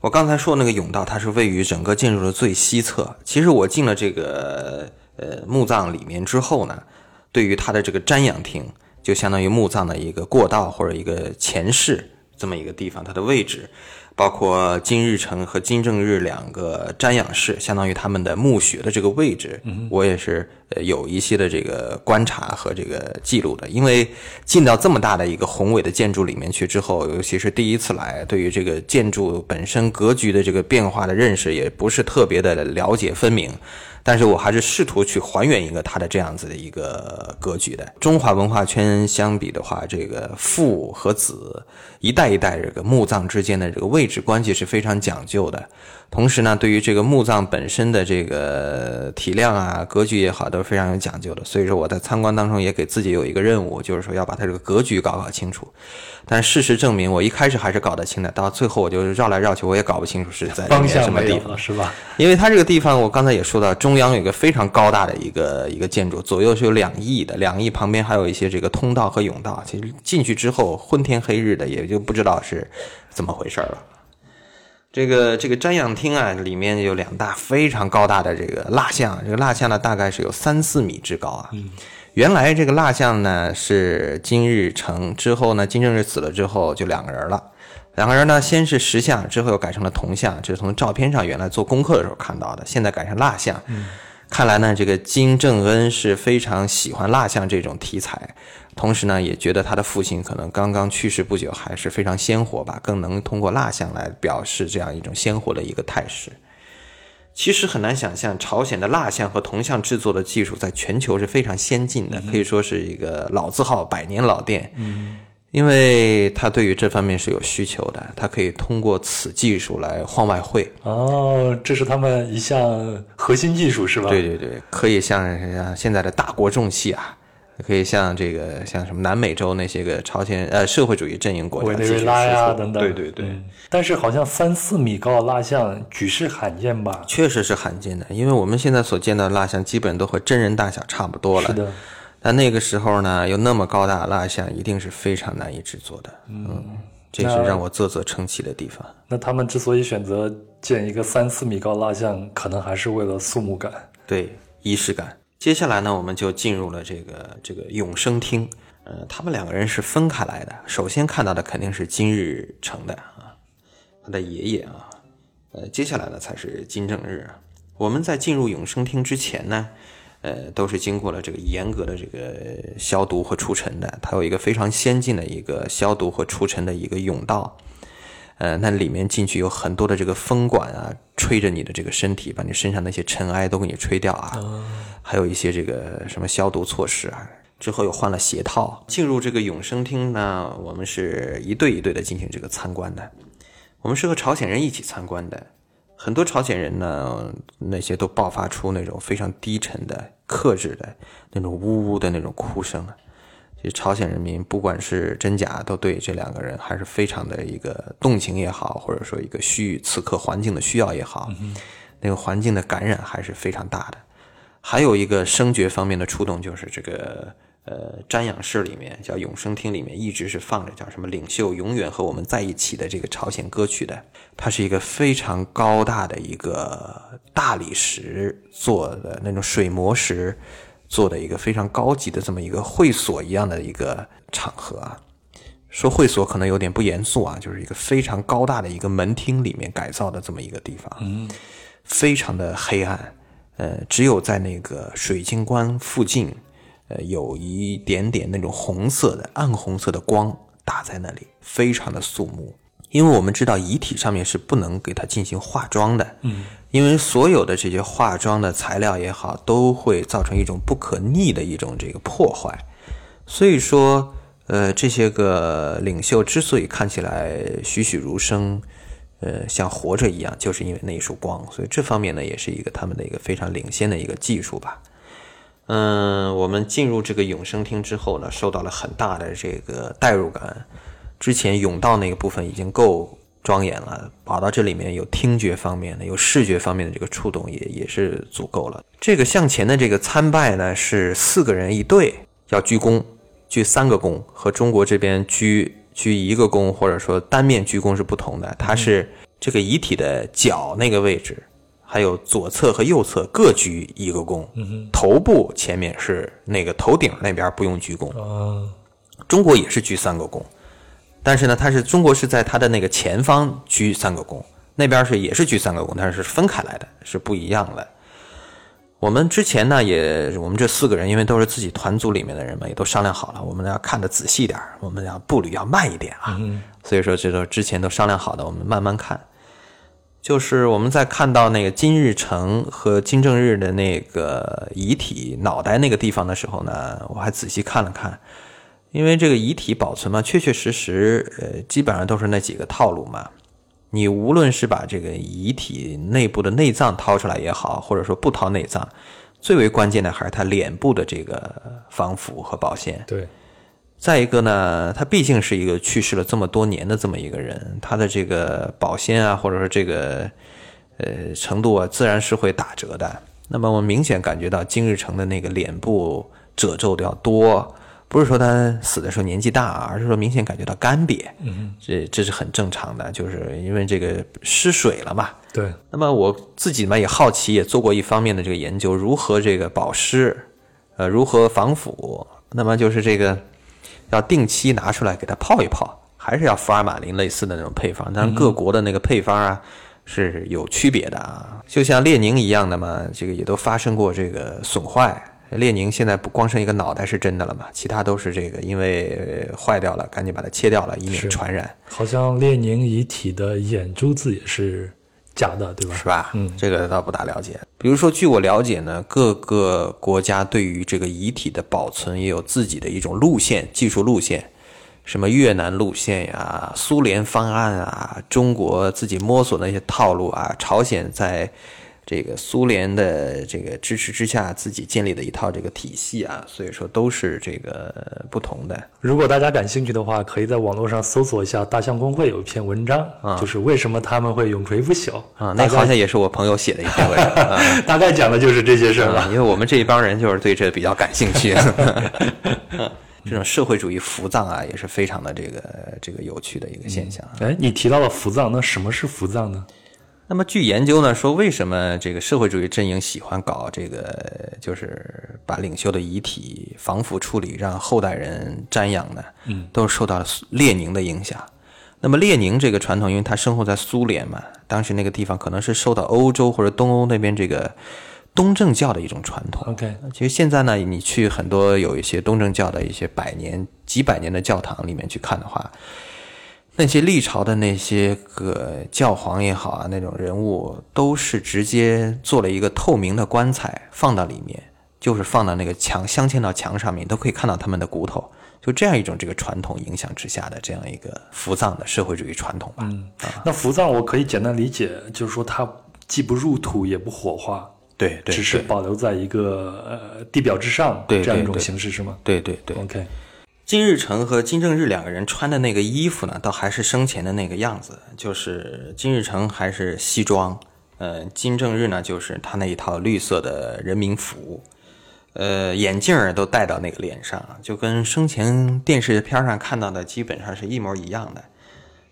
我刚才说那个甬道，它是位于整个建筑的最西侧。其实我进了这个呃墓葬里面之后呢，对于它的这个瞻仰厅，就相当于墓葬的一个过道或者一个前室。这么一个地方，它的位置，包括金日成和金正日两个瞻仰室，相当于他们的墓穴的这个位置，我也是呃有一些的这个观察和这个记录的。因为进到这么大的一个宏伟的建筑里面去之后，尤其是第一次来，对于这个建筑本身格局的这个变化的认识，也不是特别的了解分明。但是我还是试图去还原一个它的这样子的一个格局的。中华文化圈相比的话，这个父和子一代一代这个墓葬之间的这个位置关系是非常讲究的。同时呢，对于这个墓葬本身的这个体量啊、格局也好，都是非常有讲究的。所以说我在参观当中也给自己有一个任务，就是说要把它这个格局搞搞清楚。但事实证明，我一开始还是搞得清的，到最后我就绕来绕去，我也搞不清楚是在什么地方，是吧？因为它这个地方，我刚才也说到，中央有一个非常高大的一个一个建筑，左右是有两翼的，两翼旁边还有一些这个通道和甬道。其实进去之后昏天黑日的，也就不知道是怎么回事了。这个这个瞻仰厅啊，里面有两大非常高大的这个蜡像，这个蜡像呢大概是有三四米之高啊。原来这个蜡像呢是金日成，之后呢金正日死了之后就两个人了，两个人呢先是石像，之后又改成了铜像，这是从照片上原来做功课的时候看到的，现在改成蜡像。看来呢，这个金正恩是非常喜欢蜡像这种题材，同时呢，也觉得他的父亲可能刚刚去世不久，还是非常鲜活吧，更能通过蜡像来表示这样一种鲜活的一个态势。其实很难想象，朝鲜的蜡像和铜像制作的技术在全球是非常先进的，可以说是一个老字号、百年老店。因为他对于这方面是有需求的，他可以通过此技术来换外汇。哦，这是他们一项核心技术，是吧？对对对，可以像像现在的大国重器啊，可以像这个像什么南美洲那些个朝鲜呃社会主义阵营国家，委内瑞拉呀等等。对对对，但是好像三四米高的蜡像举世罕见吧？确实是罕见的，因为我们现在所见到的蜡像基本都和真人大小差不多了。是的。但那个时候呢，又那么高大的蜡像，一定是非常难以制作的。嗯，这是让我啧啧称奇的地方。那他们之所以选择建一个三四米高蜡像，可能还是为了肃穆感，对仪式感。接下来呢，我们就进入了这个这个永生厅。呃，他们两个人是分开来的。首先看到的肯定是金日成的啊，他的爷爷啊。呃，接下来呢才是金正日。我们在进入永生厅之前呢。呃，都是经过了这个严格的这个消毒和除尘的。它有一个非常先进的一个消毒和除尘的一个甬道，呃，那里面进去有很多的这个风管啊，吹着你的这个身体，把你身上那些尘埃都给你吹掉啊。还有一些这个什么消毒措施啊。之后又换了鞋套。进入这个永生厅呢，我们是一对一对的进行这个参观的。我们是和朝鲜人一起参观的。很多朝鲜人呢，那些都爆发出那种非常低沉的、克制的那种呜呜的那种哭声。其实朝鲜人民不管是真假，都对这两个人还是非常的一个动情也好，或者说一个需此刻环境的需要也好，那个环境的感染还是非常大的。还有一个声觉方面的触动，就是这个。呃，瞻仰室里面叫永生厅里面一直是放着叫什么“领袖永远和我们在一起”的这个朝鲜歌曲的。它是一个非常高大的一个大理石做的那种水磨石做的一个非常高级的这么一个会所一样的一个场合啊。说会所可能有点不严肃啊，就是一个非常高大的一个门厅里面改造的这么一个地方，嗯，非常的黑暗，呃，只有在那个水晶棺附近。呃，有一点点那种红色的暗红色的光打在那里，非常的肃穆。因为我们知道遗体上面是不能给它进行化妆的，嗯，因为所有的这些化妆的材料也好，都会造成一种不可逆的一种这个破坏，所以说，呃，这些个领袖之所以看起来栩栩如生，呃，像活着一样，就是因为那一束光，所以这方面呢，也是一个他们的一个非常领先的一个技术吧。嗯，我们进入这个永生厅之后呢，受到了很大的这个代入感。之前甬道那个部分已经够庄严了，跑到这里面有听觉方面的、有视觉方面的这个触动，也也是足够了。这个向前的这个参拜呢，是四个人一队，要鞠躬，鞠三个躬，和中国这边鞠鞠一个躬或者说单面鞠躬是不同的。它是这个遗体的脚那个位置。还有左侧和右侧各鞠一个躬，头部前面是那个头顶那边不用鞠躬。中国也是鞠三个躬，但是呢，它是中国是在它的那个前方鞠三个躬，那边是也是鞠三个躬，但是是分开来的，是不一样的。我们之前呢，也我们这四个人，因为都是自己团组里面的人嘛，也都商量好了，我们要看得仔细点我们要步履要慢一点啊。所以说，这都之前都商量好的，我们慢慢看。就是我们在看到那个金日成和金正日的那个遗体脑袋那个地方的时候呢，我还仔细看了看，因为这个遗体保存嘛，确确实实，呃，基本上都是那几个套路嘛。你无论是把这个遗体内部的内脏掏出来也好，或者说不掏内脏，最为关键的还是他脸部的这个防腐和保鲜。对。再一个呢，他毕竟是一个去世了这么多年的这么一个人，他的这个保鲜啊，或者说这个呃程度啊，自然是会打折的。那么我明显感觉到金日成的那个脸部褶皱的要多，不是说他死的时候年纪大，而是说明显感觉到干瘪。嗯，这这是很正常的，就是因为这个失水了嘛。对。那么我自己嘛也好奇，也做过一方面的这个研究，如何这个保湿，呃，如何防腐。那么就是这个。要定期拿出来给它泡一泡，还是要福尔马林类似的那种配方。但是各国的那个配方啊是有区别的啊，就像列宁一样的嘛，这个也都发生过这个损坏。列宁现在不光剩一个脑袋是真的了嘛，其他都是这个因为坏掉了，赶紧把它切掉了，以免传染。好像列宁遗体的眼珠子也是。假的，对吧？是吧？嗯，这个倒不大了解。比如说，据我了解呢，各个国家对于这个遗体的保存也有自己的一种路线、技术路线，什么越南路线呀、苏联方案啊、中国自己摸索的一些套路啊、朝鲜在。这个苏联的这个支持之下，自己建立的一套这个体系啊，所以说都是这个不同的。如果大家感兴趣的话，可以在网络上搜索一下大象公会有一篇文章，啊就是为什么他们会永垂不朽啊。那好像也是我朋友写的一篇文章，大概讲的就是这些事儿吧。因为我们这一帮人就是对这比较感兴趣。这种社会主义浮葬啊，也是非常的这个这个有趣的一个现象。哎，你提到了浮葬，那什么是浮葬呢？那么据研究呢，说为什么这个社会主义阵营喜欢搞这个，就是把领袖的遗体防腐处理，让后代人瞻仰呢？嗯，都受到了列宁的影响。那么列宁这个传统，因为他生活在苏联嘛，当时那个地方可能是受到欧洲或者东欧那边这个东正教的一种传统。OK，其实现在呢，你去很多有一些东正教的一些百年、几百年的教堂里面去看的话。那些历朝的那些个教皇也好啊，那种人物都是直接做了一个透明的棺材放到里面，就是放到那个墙镶嵌到墙上面，都可以看到他们的骨头。就这样一种这个传统影响之下的这样一个服葬的社会主义传统吧。嗯，那服葬我可以简单理解，就是说它既不入土也不火化，对，只是保留在一个呃地表之上，这样一种形式是吗？对对对。OK。金日成和金正日两个人穿的那个衣服呢，倒还是生前的那个样子，就是金日成还是西装，呃，金正日呢就是他那一套绿色的人民服，呃，眼镜儿都戴到那个脸上，就跟生前电视片上看到的基本上是一模一样的，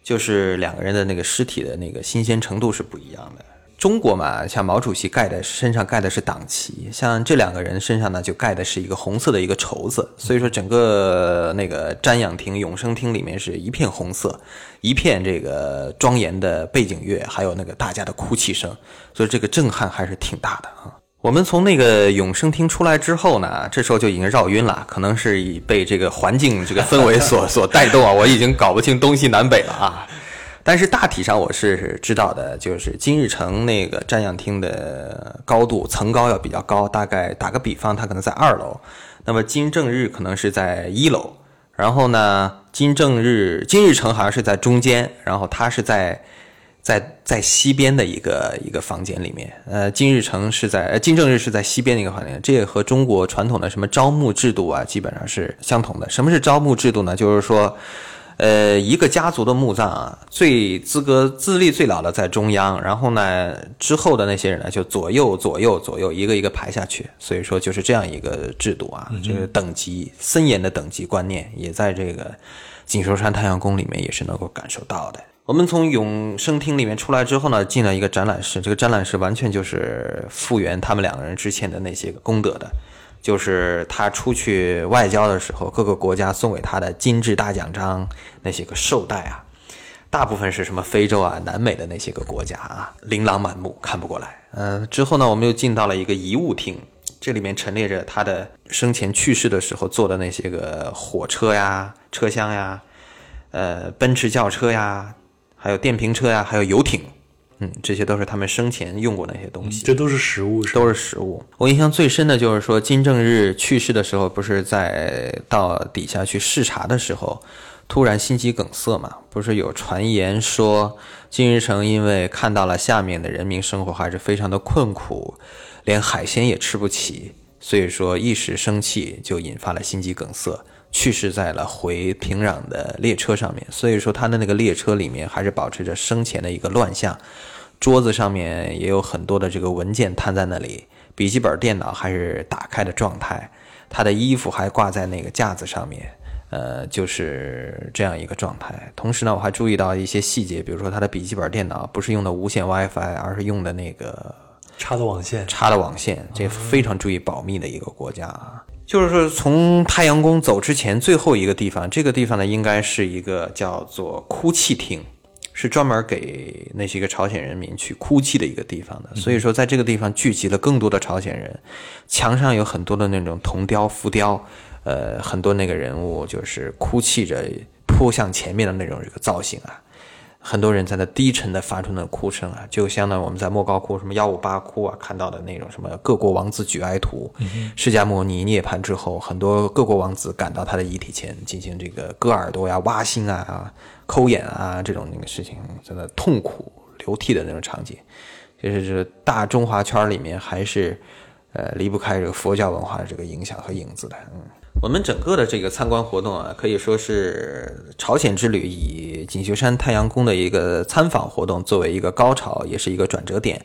就是两个人的那个尸体的那个新鲜程度是不一样的。中国嘛，像毛主席盖的身上盖的是党旗，像这两个人身上呢，就盖的是一个红色的一个绸子，所以说整个那个瞻仰亭、永生厅里面是一片红色，一片这个庄严的背景乐，还有那个大家的哭泣声，所以这个震撼还是挺大的啊。我们从那个永生厅出来之后呢，这时候就已经绕晕了，可能是被这个环境这个氛围所所带动啊，我已经搞不清东西南北了啊。但是大体上我是知道的，就是金日成那个瞻仰厅的高度层高要比较高，大概打个比方，它可能在二楼，那么金正日可能是在一楼，然后呢，金正日金日成好像是在中间，然后他是在在在西边的一个一个房间里面，呃，金日成是在呃金正日是在西边的一个房间，这也和中国传统的什么招募制度啊基本上是相同的。什么是招募制度呢？就是说。呃，一个家族的墓葬啊，最资格资历最老的在中央，然后呢，之后的那些人呢，就左右左右左右一个一个排下去。所以说就是这样一个制度啊，这个等级森严的等级观念，也在这个锦绣山太阳宫里面也是能够感受到的。我们从永生厅里面出来之后呢，进了一个展览室，这个展览室完全就是复原他们两个人之前的那些功德的。就是他出去外交的时候，各个国家送给他的金质大奖章那些个绶带啊，大部分是什么非洲啊、南美的那些个国家啊，琳琅满目，看不过来。嗯，之后呢，我们又进到了一个遗物厅，这里面陈列着他的生前去世的时候坐的那些个火车呀、车厢呀，呃，奔驰轿车呀，还有电瓶车呀，还有游艇。嗯，这些都是他们生前用过那些东西，这都是实物，都是实物。我印象最深的就是说，金正日去世的时候，不是在到底下去视察的时候，突然心肌梗塞嘛？不是有传言说金日成因为看到了下面的人民生活还是非常的困苦，连海鲜也吃不起，所以说一时生气就引发了心肌梗塞。去世在了回平壤的列车上面，所以说他的那个列车里面还是保持着生前的一个乱象，桌子上面也有很多的这个文件摊在那里，笔记本电脑还是打开的状态，他的衣服还挂在那个架子上面，呃，就是这样一个状态。同时呢，我还注意到一些细节，比如说他的笔记本电脑不是用的无线 WiFi，而是用的那个插的网线，插的网线，这非常注意保密的一个国家啊。就是说，从太阳宫走之前，最后一个地方，这个地方呢，应该是一个叫做哭泣厅，是专门给那些个朝鲜人民去哭泣的一个地方的。所以说，在这个地方聚集了更多的朝鲜人，墙上有很多的那种铜雕、浮雕，呃，很多那个人物就是哭泣着扑向前面的那种这个造型啊。很多人在那低沉的发出那哭声啊，就相当于我们在莫高窟什么幺五八窟啊看到的那种什么各国王子举哀图，释迦牟尼涅槃之后，很多各国王子赶到他的遗体前进行这个割耳朵呀、挖心啊、抠眼啊这种那个事情，真的痛苦流涕的那种场景，就是这大中华圈里面还是呃离不开这个佛教文化的这个影响和影子的，嗯。我们整个的这个参观活动啊，可以说是朝鲜之旅以锦绣山太阳宫的一个参访活动作为一个高潮，也是一个转折点。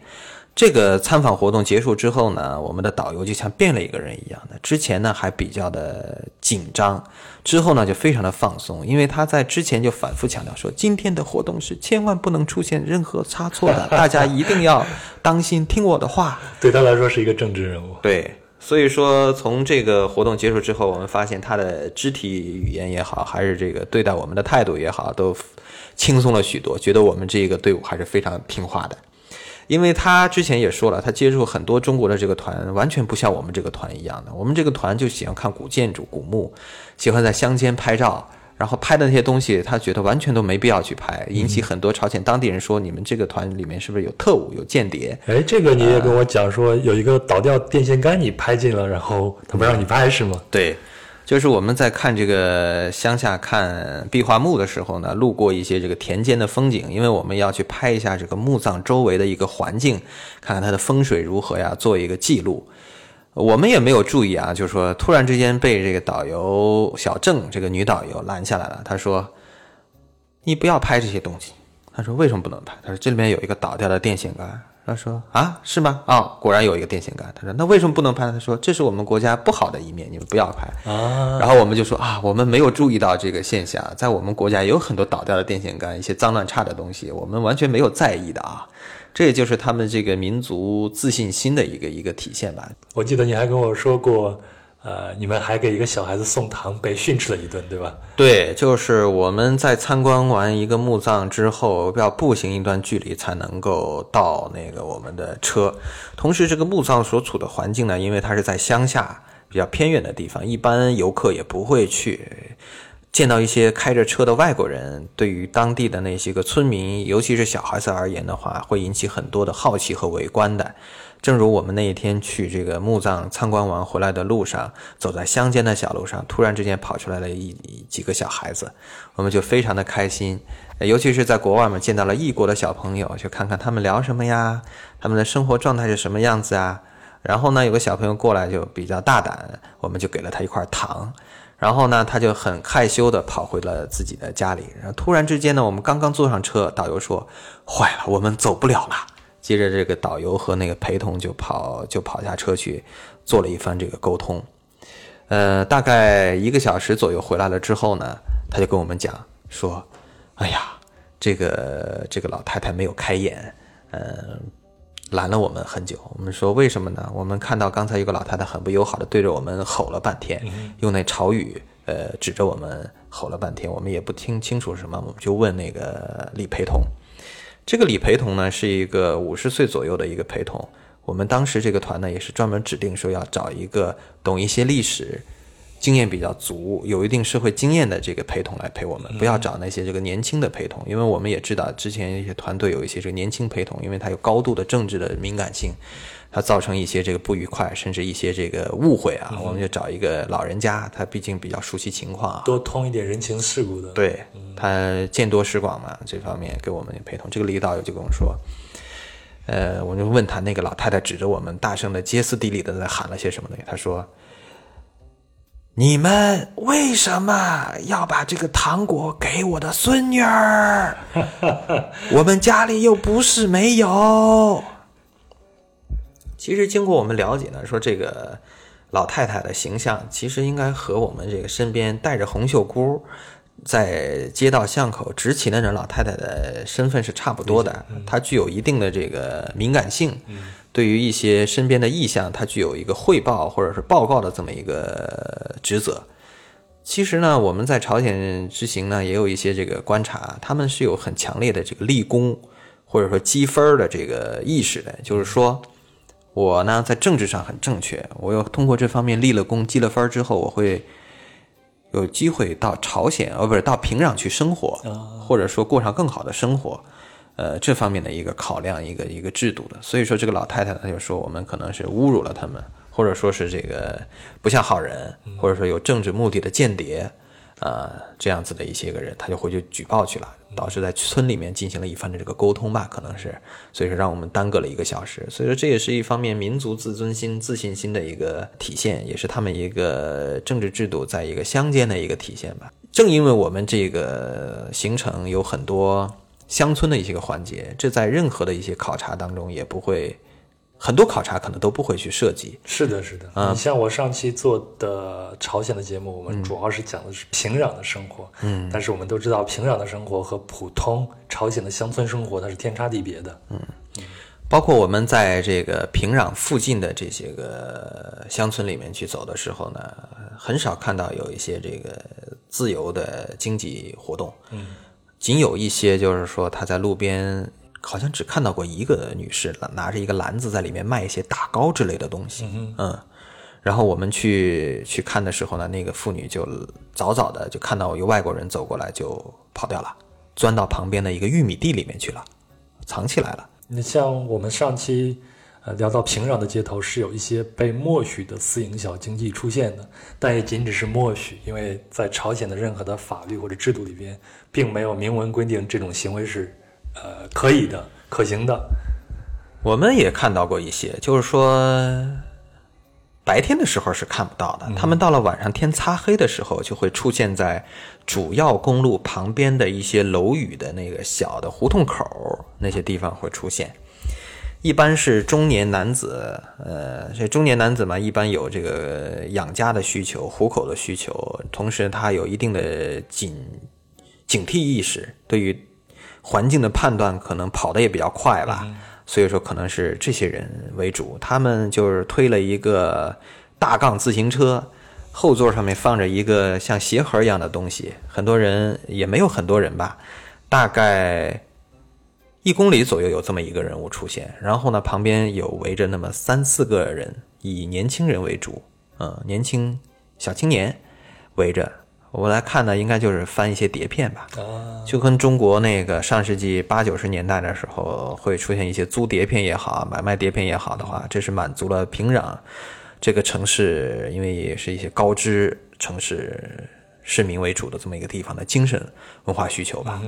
这个参访活动结束之后呢，我们的导游就像变了一个人一样的。之前呢还比较的紧张，之后呢就非常的放松，因为他在之前就反复强调说，今天的活动是千万不能出现任何差错的，大家一定要当心听我的话。对他来说是一个政治人物。对。所以说，从这个活动结束之后，我们发现他的肢体语言也好，还是这个对待我们的态度也好，都轻松了许多。觉得我们这个队伍还是非常听话的，因为他之前也说了，他接触很多中国的这个团，完全不像我们这个团一样的。我们这个团就喜欢看古建筑、古墓，喜欢在乡间拍照。然后拍的那些东西，他觉得完全都没必要去拍，引起很多朝鲜当地人说：“你们这个团里面是不是有特务、有间谍？”哎，这个你也跟我讲说，有一个倒掉电线杆你拍进了，然后他不让你拍是吗？对，就是我们在看这个乡下看壁画墓的时候呢，路过一些这个田间的风景，因为我们要去拍一下这个墓葬周围的一个环境，看看它的风水如何呀，做一个记录。我们也没有注意啊，就是说，突然之间被这个导游小郑这个女导游拦下来了。她说：“你不要拍这些东西。”她说：“为什么不能拍？”她说：“这里面有一个倒掉的电线杆。”她说：“啊，是吗？啊，果然有一个电线杆。”她说：“那为什么不能拍？”她说：“这是我们国家不好的一面，你们不要拍。”啊，然后我们就说：“啊，我们没有注意到这个现象，在我们国家也有很多倒掉的电线杆，一些脏乱差的东西，我们完全没有在意的啊。”这也就是他们这个民族自信心的一个一个体现吧。我记得你还跟我说过，呃，你们还给一个小孩子送糖，被训斥了一顿，对吧？对，就是我们在参观完一个墓葬之后，要步行一段距离才能够到那个我们的车。同时，这个墓葬所处的环境呢，因为它是在乡下比较偏远的地方，一般游客也不会去。见到一些开着车的外国人，对于当地的那些个村民，尤其是小孩子而言的话，会引起很多的好奇和围观的。正如我们那一天去这个墓葬参观完回来的路上，走在乡间的小路上，突然之间跑出来了一几个小孩子，我们就非常的开心。尤其是在国外嘛，见到了异国的小朋友，去看看他们聊什么呀，他们的生活状态是什么样子啊。然后呢，有个小朋友过来就比较大胆，我们就给了他一块糖。然后呢，他就很害羞的跑回了自己的家里。然后突然之间呢，我们刚刚坐上车，导游说：“坏了，我们走不了了。”接着这个导游和那个陪同就跑就跑下车去做了一番这个沟通。呃，大概一个小时左右回来了之后呢，他就跟我们讲说：“哎呀，这个这个老太太没有开眼，嗯。”拦了我们很久，我们说为什么呢？我们看到刚才一个老太太很不友好的对着我们吼了半天，用那潮语，呃，指着我们吼了半天，我们也不听清楚什么，我们就问那个李陪同。这个李陪同呢，是一个五十岁左右的一个陪同。我们当时这个团呢，也是专门指定说要找一个懂一些历史。经验比较足、有一定社会经验的这个陪同来陪我们，不要找那些这个年轻的陪同，因为我们也知道之前一些团队有一些这个年轻陪同，因为他有高度的政治的敏感性，他造成一些这个不愉快，甚至一些这个误会啊。我们就找一个老人家，他毕竟比较熟悉情况啊，多通一点人情世故的。对他见多识广嘛，这方面给我们陪同。这个李导游就跟我说，呃，我就问他那个老太太指着我们大声的歇斯底里的在喊了些什么东西，他说。你们为什么要把这个糖果给我的孙女儿？我们家里又不是没有。其实经过我们了解呢，说这个老太太的形象，其实应该和我们这个身边戴着红袖箍，在街道巷口执勤的那老太太的身份是差不多的。她具有一定的这个敏感性。对于一些身边的意向，它具有一个汇报或者是报告的这么一个职责。其实呢，我们在朝鲜之行呢，也有一些这个观察，他们是有很强烈的这个立功或者说积分的这个意识的。就是说，我呢在政治上很正确，我又通过这方面立了功、积了分之后，我会有机会到朝鲜，哦，不是到平壤去生活，或者说过上更好的生活。呃，这方面的一个考量，一个一个制度的，所以说这个老太太她就说我们可能是侮辱了他们，或者说是这个不像好人，或者说有政治目的的间谍，啊，这样子的一些个人，他就回去举报去了，导致在村里面进行了一番的这个沟通吧，可能是，所以说让我们耽搁了一个小时，所以说这也是一方面民族自尊心、自信心的一个体现，也是他们一个政治制度在一个乡间的一个体现吧。正因为我们这个行程有很多。乡村的一些个环节，这在任何的一些考察当中也不会，很多考察可能都不会去涉及。是的，是的。嗯，你像我上期做的朝鲜的节目，我们主要是讲的是平壤的生活。嗯，但是我们都知道，平壤的生活和普通朝鲜的乡村生活，它是天差地别的。嗯，包括我们在这个平壤附近的这些个乡村里面去走的时候呢，很少看到有一些这个自由的经济活动。嗯。仅有一些，就是说他在路边，好像只看到过一个女士拿着一个篮子在里面卖一些打糕之类的东西。嗯，然后我们去去看的时候呢，那个妇女就早早的就看到有外国人走过来，就跑掉了，钻到旁边的一个玉米地里面去了，藏起来了。你像我们上期。呃，聊到平壤的街头是有一些被默许的私营小经济出现的，但也仅只是默许，因为在朝鲜的任何的法律或者制度里边，并没有明文规定这种行为是，呃，可以的、可行的。我们也看到过一些，就是说，白天的时候是看不到的，他们到了晚上天擦黑的时候，就会出现在主要公路旁边的一些楼宇的那个小的胡同口那些地方会出现。一般是中年男子，呃，这中年男子嘛，一般有这个养家的需求、糊口的需求，同时他有一定的警警惕意识，对于环境的判断可能跑得也比较快吧，所以说可能是这些人为主。他们就是推了一个大杠自行车，后座上面放着一个像鞋盒一样的东西，很多人也没有很多人吧，大概。一公里左右有这么一个人物出现，然后呢，旁边有围着那么三四个人，以年轻人为主，嗯，年轻小青年围着，我来看呢，应该就是翻一些碟片吧，啊，就跟中国那个上世纪八九十年代的时候会出现一些租碟片也好，买卖碟片也好的话，这是满足了平壤这个城市，因为也是一些高知城市市民为主的这么一个地方的精神文化需求吧。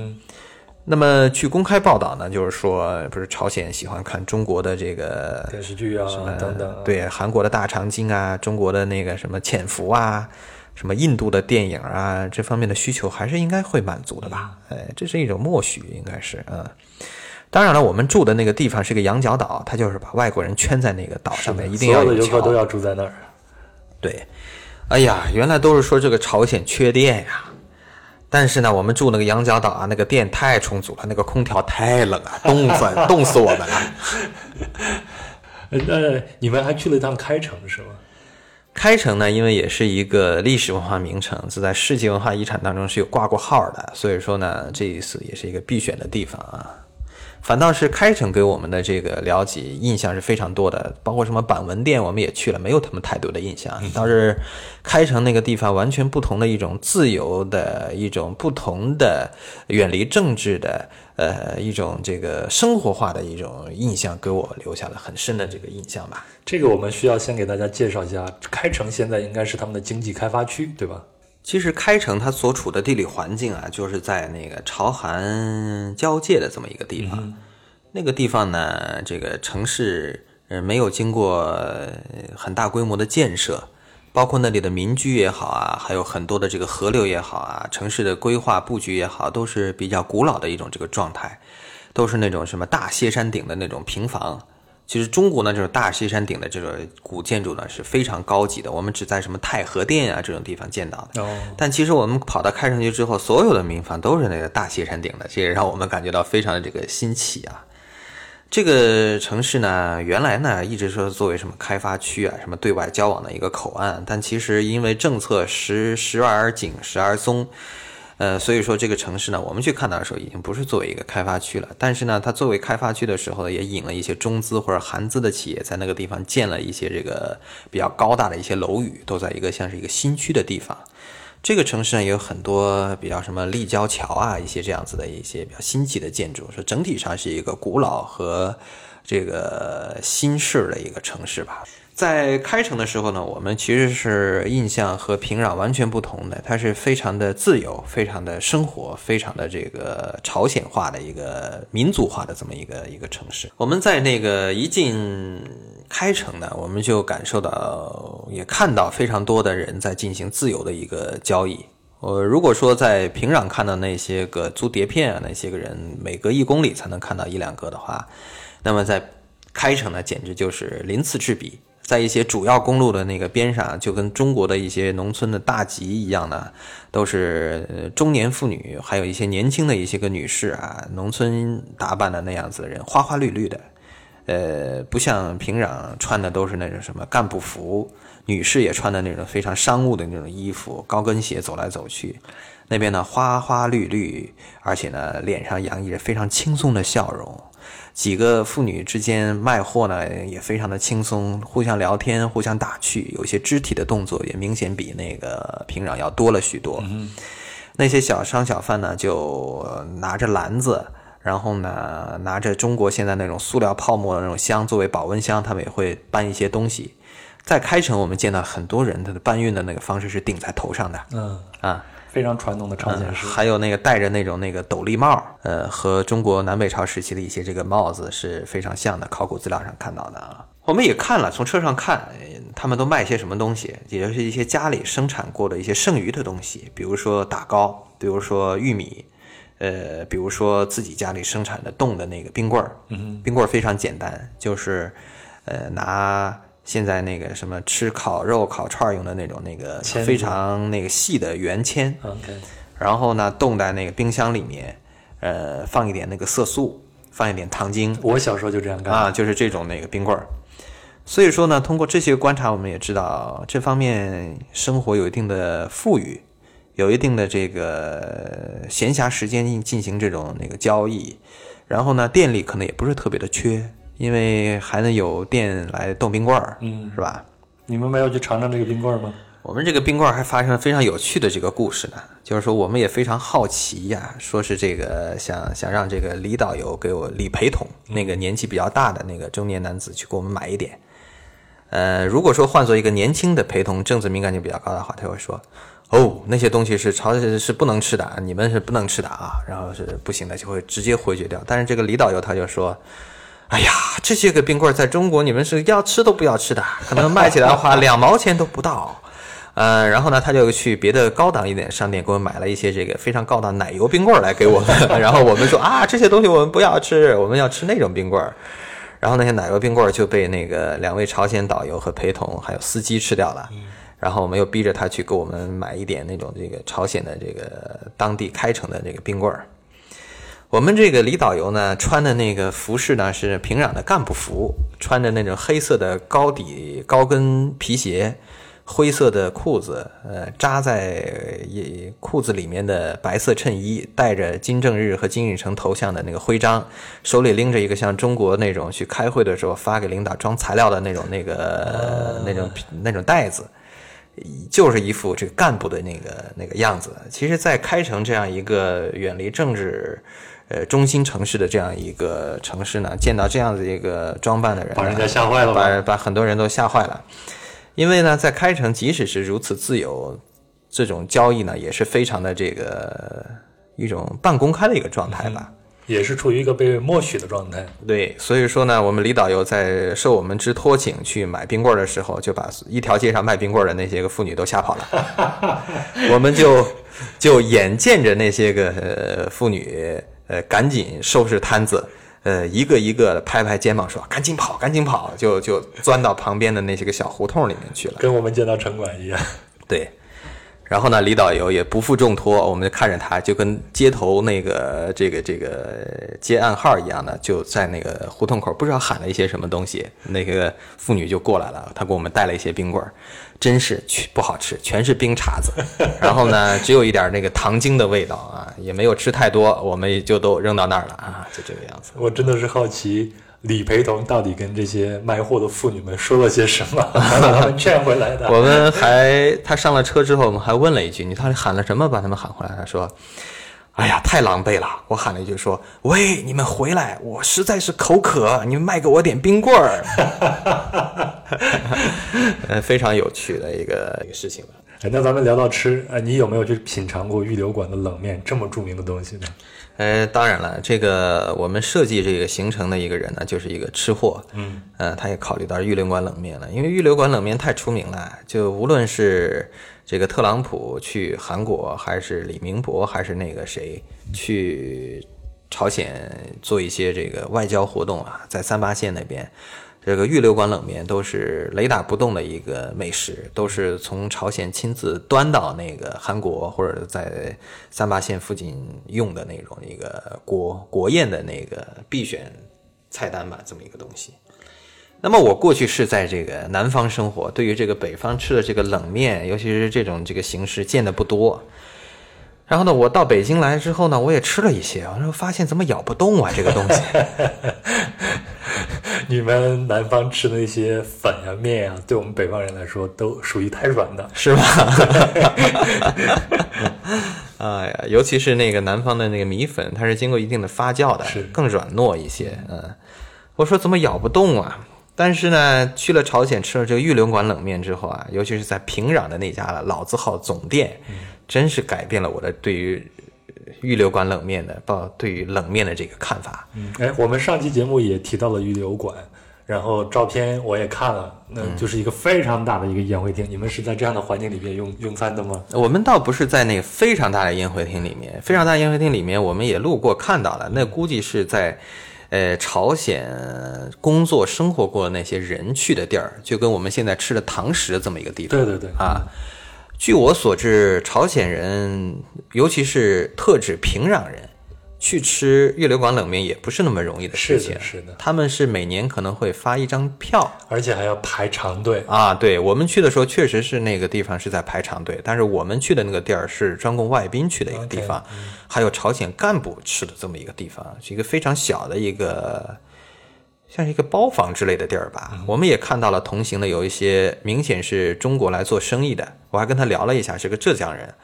那么据公开报道呢，就是说，不是朝鲜喜欢看中国的这个电视剧啊什么等等，对韩国的大长今啊，中国的那个什么潜伏啊，什么印度的电影啊，这方面的需求还是应该会满足的吧？哎，这是一种默许，应该是嗯。当然了，我们住的那个地方是个羊角岛，它就是把外国人圈在那个岛上面，一定要有游客都要住在那儿。对，哎呀，原来都是说这个朝鲜缺电呀。但是呢，我们住那个羊角岛啊，那个电太充足了，那个空调太冷了，冻死 冻死我们了。那 你们还去了一趟开城是吗？开城呢，因为也是一个历史文化名城，是在世界文化遗产当中是有挂过号的，所以说呢，这一次也是一个必选的地方啊。反倒是开城给我们的这个了解印象是非常多的，包括什么板文店我们也去了，没有他们太多的印象。倒是开城那个地方完全不同的一种自由的一种不同的远离政治的呃一种这个生活化的一种印象，给我留下了很深的这个印象吧。这个我们需要先给大家介绍一下，开城现在应该是他们的经济开发区，对吧？其实开城它所处的地理环境啊，就是在那个朝韩交界的这么一个地方。那个地方呢，这个城市呃没有经过很大规模的建设，包括那里的民居也好啊，还有很多的这个河流也好啊，城市的规划布局也好，都是比较古老的一种这个状态，都是那种什么大歇山顶的那种平房。其实中国呢，这种大西山顶的这种古建筑呢是非常高级的，我们只在什么太和殿啊这种地方见到的。但其实我们跑到开城区之后，所有的民房都是那个大西山顶的，这也让我们感觉到非常的这个新奇啊。这个城市呢，原来呢一直说作为什么开发区啊，什么对外交往的一个口岸，但其实因为政策时时而紧，时而松。呃，所以说这个城市呢，我们去看到的时候，已经不是作为一个开发区了。但是呢，它作为开发区的时候，也引了一些中资或者韩资的企业，在那个地方建了一些这个比较高大的一些楼宇，都在一个像是一个新区的地方。这个城市呢，也有很多比较什么立交桥啊，一些这样子的一些比较新奇的建筑，说整体上是一个古老和这个新式的一个城市吧。在开城的时候呢，我们其实是印象和平壤完全不同的，它是非常的自由，非常的生活，非常的这个朝鲜化的一个民族化的这么一个一个城市。我们在那个一进开城呢，我们就感受到，也看到非常多的人在进行自由的一个交易。呃，如果说在平壤看到那些个租碟片啊，那些个人每隔一公里才能看到一两个的话，那么在开城呢，简直就是鳞次栉比。在一些主要公路的那个边上，就跟中国的一些农村的大集一样的，都是中年妇女，还有一些年轻的一些个女士啊，农村打扮的那样子的人，花花绿绿的，呃，不像平壤穿的都是那种什么干部服，女士也穿的那种非常商务的那种衣服，高跟鞋走来走去，那边呢花花绿绿，而且呢脸上洋溢着非常轻松的笑容。几个妇女之间卖货呢，也非常的轻松，互相聊天，互相打趣，有些肢体的动作也明显比那个平壤要多了许多。那些小商小贩呢，就拿着篮子，然后呢，拿着中国现在那种塑料泡沫的那种箱作为保温箱，他们也会搬一些东西。在开城，我们见到很多人，他的搬运的那个方式是顶在头上的。嗯啊。非常传统的朝鲜式，还有那个戴着那种那个斗笠帽，呃，和中国南北朝时期的一些这个帽子是非常像的。考古资料上看到的啊，我们也看了，从车上看，他们都卖些什么东西，也就是一些家里生产过的一些剩余的东西，比如说打糕，比如说玉米，呃，比如说自己家里生产的冻的那个冰棍儿。嗯，冰棍儿非常简单，就是呃拿。现在那个什么吃烤肉、烤串用的那种那个非常那个细的圆签，OK，然后呢冻在那个冰箱里面，呃放一点那个色素，放一点糖精。我小时候就这样干啊，就是这种那个冰棍儿。所以说呢，通过这些观察，我们也知道这方面生活有一定的富裕，有一定的这个闲暇时间进行这种那个交易，然后呢电力可能也不是特别的缺。因为还能有电来冻冰棍儿，嗯，是吧？你们没有去尝尝这个冰棍儿吗？我们这个冰棍儿还发生了非常有趣的这个故事呢，就是说我们也非常好奇呀，说是这个想想让这个李导游给我李陪同那个年纪比较大的那个中年男子去给我们买一点。呃，如果说换做一个年轻的陪同，政治敏感性比较高的话，他会说：“哦，那些东西是朝是不能吃的，你们是不能吃的啊。”然后是不行的，就会直接回绝掉。但是这个李导游他就说：“哎呀，这些个冰棍在中国你们是要吃都不要吃的，可能卖起来的话两毛钱都不到。”呃，然后呢，他就去别的高档一点商店给我买了一些这个非常高档奶油冰棍来给我们。然后我们说啊，这些东西我们不要吃，我们要吃那种冰棍。然后那些奶油冰棍就被那个两位朝鲜导游和陪同还有司机吃掉了。然后我们又逼着他去给我们买一点那种这个朝鲜的这个当地开城的这个冰棍儿。我们这个李导游呢，穿的那个服饰呢是平壤的干部服，穿着那种黑色的高底高跟皮鞋。灰色的裤子，呃，扎在裤子里面的白色衬衣，带着金正日和金日成头像的那个徽章，手里拎着一个像中国那种去开会的时候发给领导装材料的那种那个那种那种袋子，就是一副这个干部的那个那个样子。其实，在开城这样一个远离政治呃中心城市的这样一个城市呢，见到这样的一个装扮的人，把人家吓坏了，把把很多人都吓坏了。因为呢，在开城，即使是如此自由，这种交易呢，也是非常的这个一种半公开的一个状态吧，也是处于一个被默许的状态。对，所以说呢，我们李导游在受我们之托请去买冰棍的时候，就把一条街上卖冰棍的那些个妇女都吓跑了。我们就就眼见着那些个妇女，呃，赶紧收拾摊子。呃，一个一个的拍拍肩膀说：“赶紧跑，赶紧跑！”就就钻到旁边的那些个小胡同里面去了，跟我们见到城管一样。对，然后呢，李导游也不负重托，我们就看着他，就跟街头那个这个这个接暗号一样的，就在那个胡同口，不知道喊了一些什么东西，那个妇女就过来了，他给我们带了一些冰棍儿。真是去不好吃，全是冰碴子，然后呢，只有一点那个糖精的味道啊，也没有吃太多，我们就都扔到那儿了啊，就这个样子。我真的是好奇李培同到底跟这些卖货的妇女们说了些什么，把他们劝回来的。我们还他上了车之后，我们还问了一句，你到底喊了什么把他们喊回来？他说。哎呀，太狼狈了！我喊了一句说：“喂，你们回来，我实在是口渴，你们卖给我点冰棍儿。”呃，非常有趣的一个一个事情吧。哎，那咱们聊到吃，呃，你有没有去品尝过玉流馆的冷面这么著名的东西呢？呃，当然了，这个我们设计这个行程的一个人呢，就是一个吃货。嗯，呃，他也考虑到玉林馆冷面了，因为玉林馆冷面太出名了，就无论是。这个特朗普去韩国，还是李明博，还是那个谁去朝鲜做一些这个外交活动啊？在三八线那边，这个玉流馆冷面都是雷打不动的一个美食，都是从朝鲜亲自端到那个韩国或者在三八线附近用的那种一个国国宴的那个必选菜单吧，这么一个东西。那么我过去是在这个南方生活，对于这个北方吃的这个冷面，尤其是这种这个形式见的不多。然后呢，我到北京来之后呢，我也吃了一些，我说发现怎么咬不动啊 这个东西。你们南方吃的那些粉呀面呀，对我们北方人来说都属于太软的，是吧？哎呀，尤其是那个南方的那个米粉，它是经过一定的发酵的，是更软糯一些。嗯，我说怎么咬不动啊？但是呢，去了朝鲜吃了这个玉流馆冷面之后啊，尤其是在平壤的那家老字号总店，真是改变了我的对于预留馆冷面的报对于冷面的这个看法。嗯，哎，我们上期节目也提到了预留馆，然后照片我也看了，那就是一个非常大的一个宴会厅。你们是在这样的环境里面用用餐的吗？我们倒不是在那个非常大的宴会厅里面，非常大宴会厅里面我们也路过看到了，那估计是在。呃，朝鲜工作生活过的那些人去的地儿，就跟我们现在吃的堂食这么一个地方。对对对啊！据我所知，朝鲜人，尤其是特指平壤人。去吃月流馆冷面也不是那么容易的事情，是的，他们是每年可能会发一张票，而且还要排长队啊。对我们去的时候，确实是那个地方是在排长队，但是我们去的那个地儿是专供外宾去的一个地方，还有朝鲜干部吃的这么一个地方，是一个非常小的一个像是一个包房之类的地儿吧。我们也看到了同行的有一些明显是中国来做生意的，我还跟他聊了一下，是个浙江人，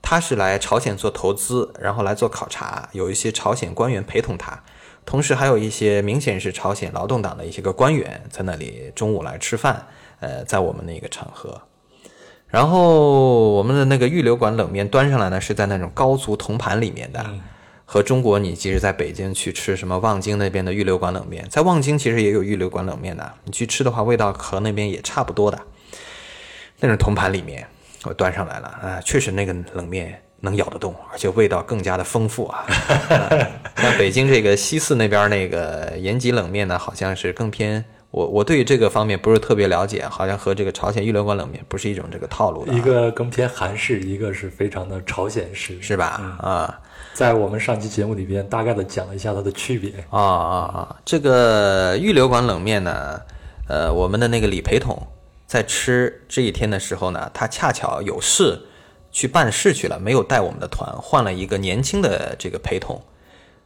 他是来朝鲜做投资，然后来做考察，有一些朝鲜官员陪同他，同时还有一些明显是朝鲜劳动党的一些个官员在那里中午来吃饭，呃，在我们那个场合。然后我们的那个预留馆冷面端上来呢，是在那种高足铜盘里面的，和中国你即使在北京去吃什么望京那边的预留馆冷面，在望京其实也有预留馆冷面的，你去吃的话，味道和那边也差不多的。那种铜盘里面，我端上来了啊，确实那个冷面能咬得动，而且味道更加的丰富啊。像北京这个西四那边那个延吉冷面呢，好像是更偏。我我对于这个方面不是特别了解，好像和这个朝鲜预留馆冷面不是一种这个套路的，一个更偏韩式，一个是非常的朝鲜式，是吧？啊，在我们上期节目里边大概的讲了一下它的区别。啊啊啊！这个预留馆冷面呢，呃，我们的那个李陪同在吃这一天的时候呢，他恰巧有事去办事去了，没有带我们的团，换了一个年轻的这个陪同。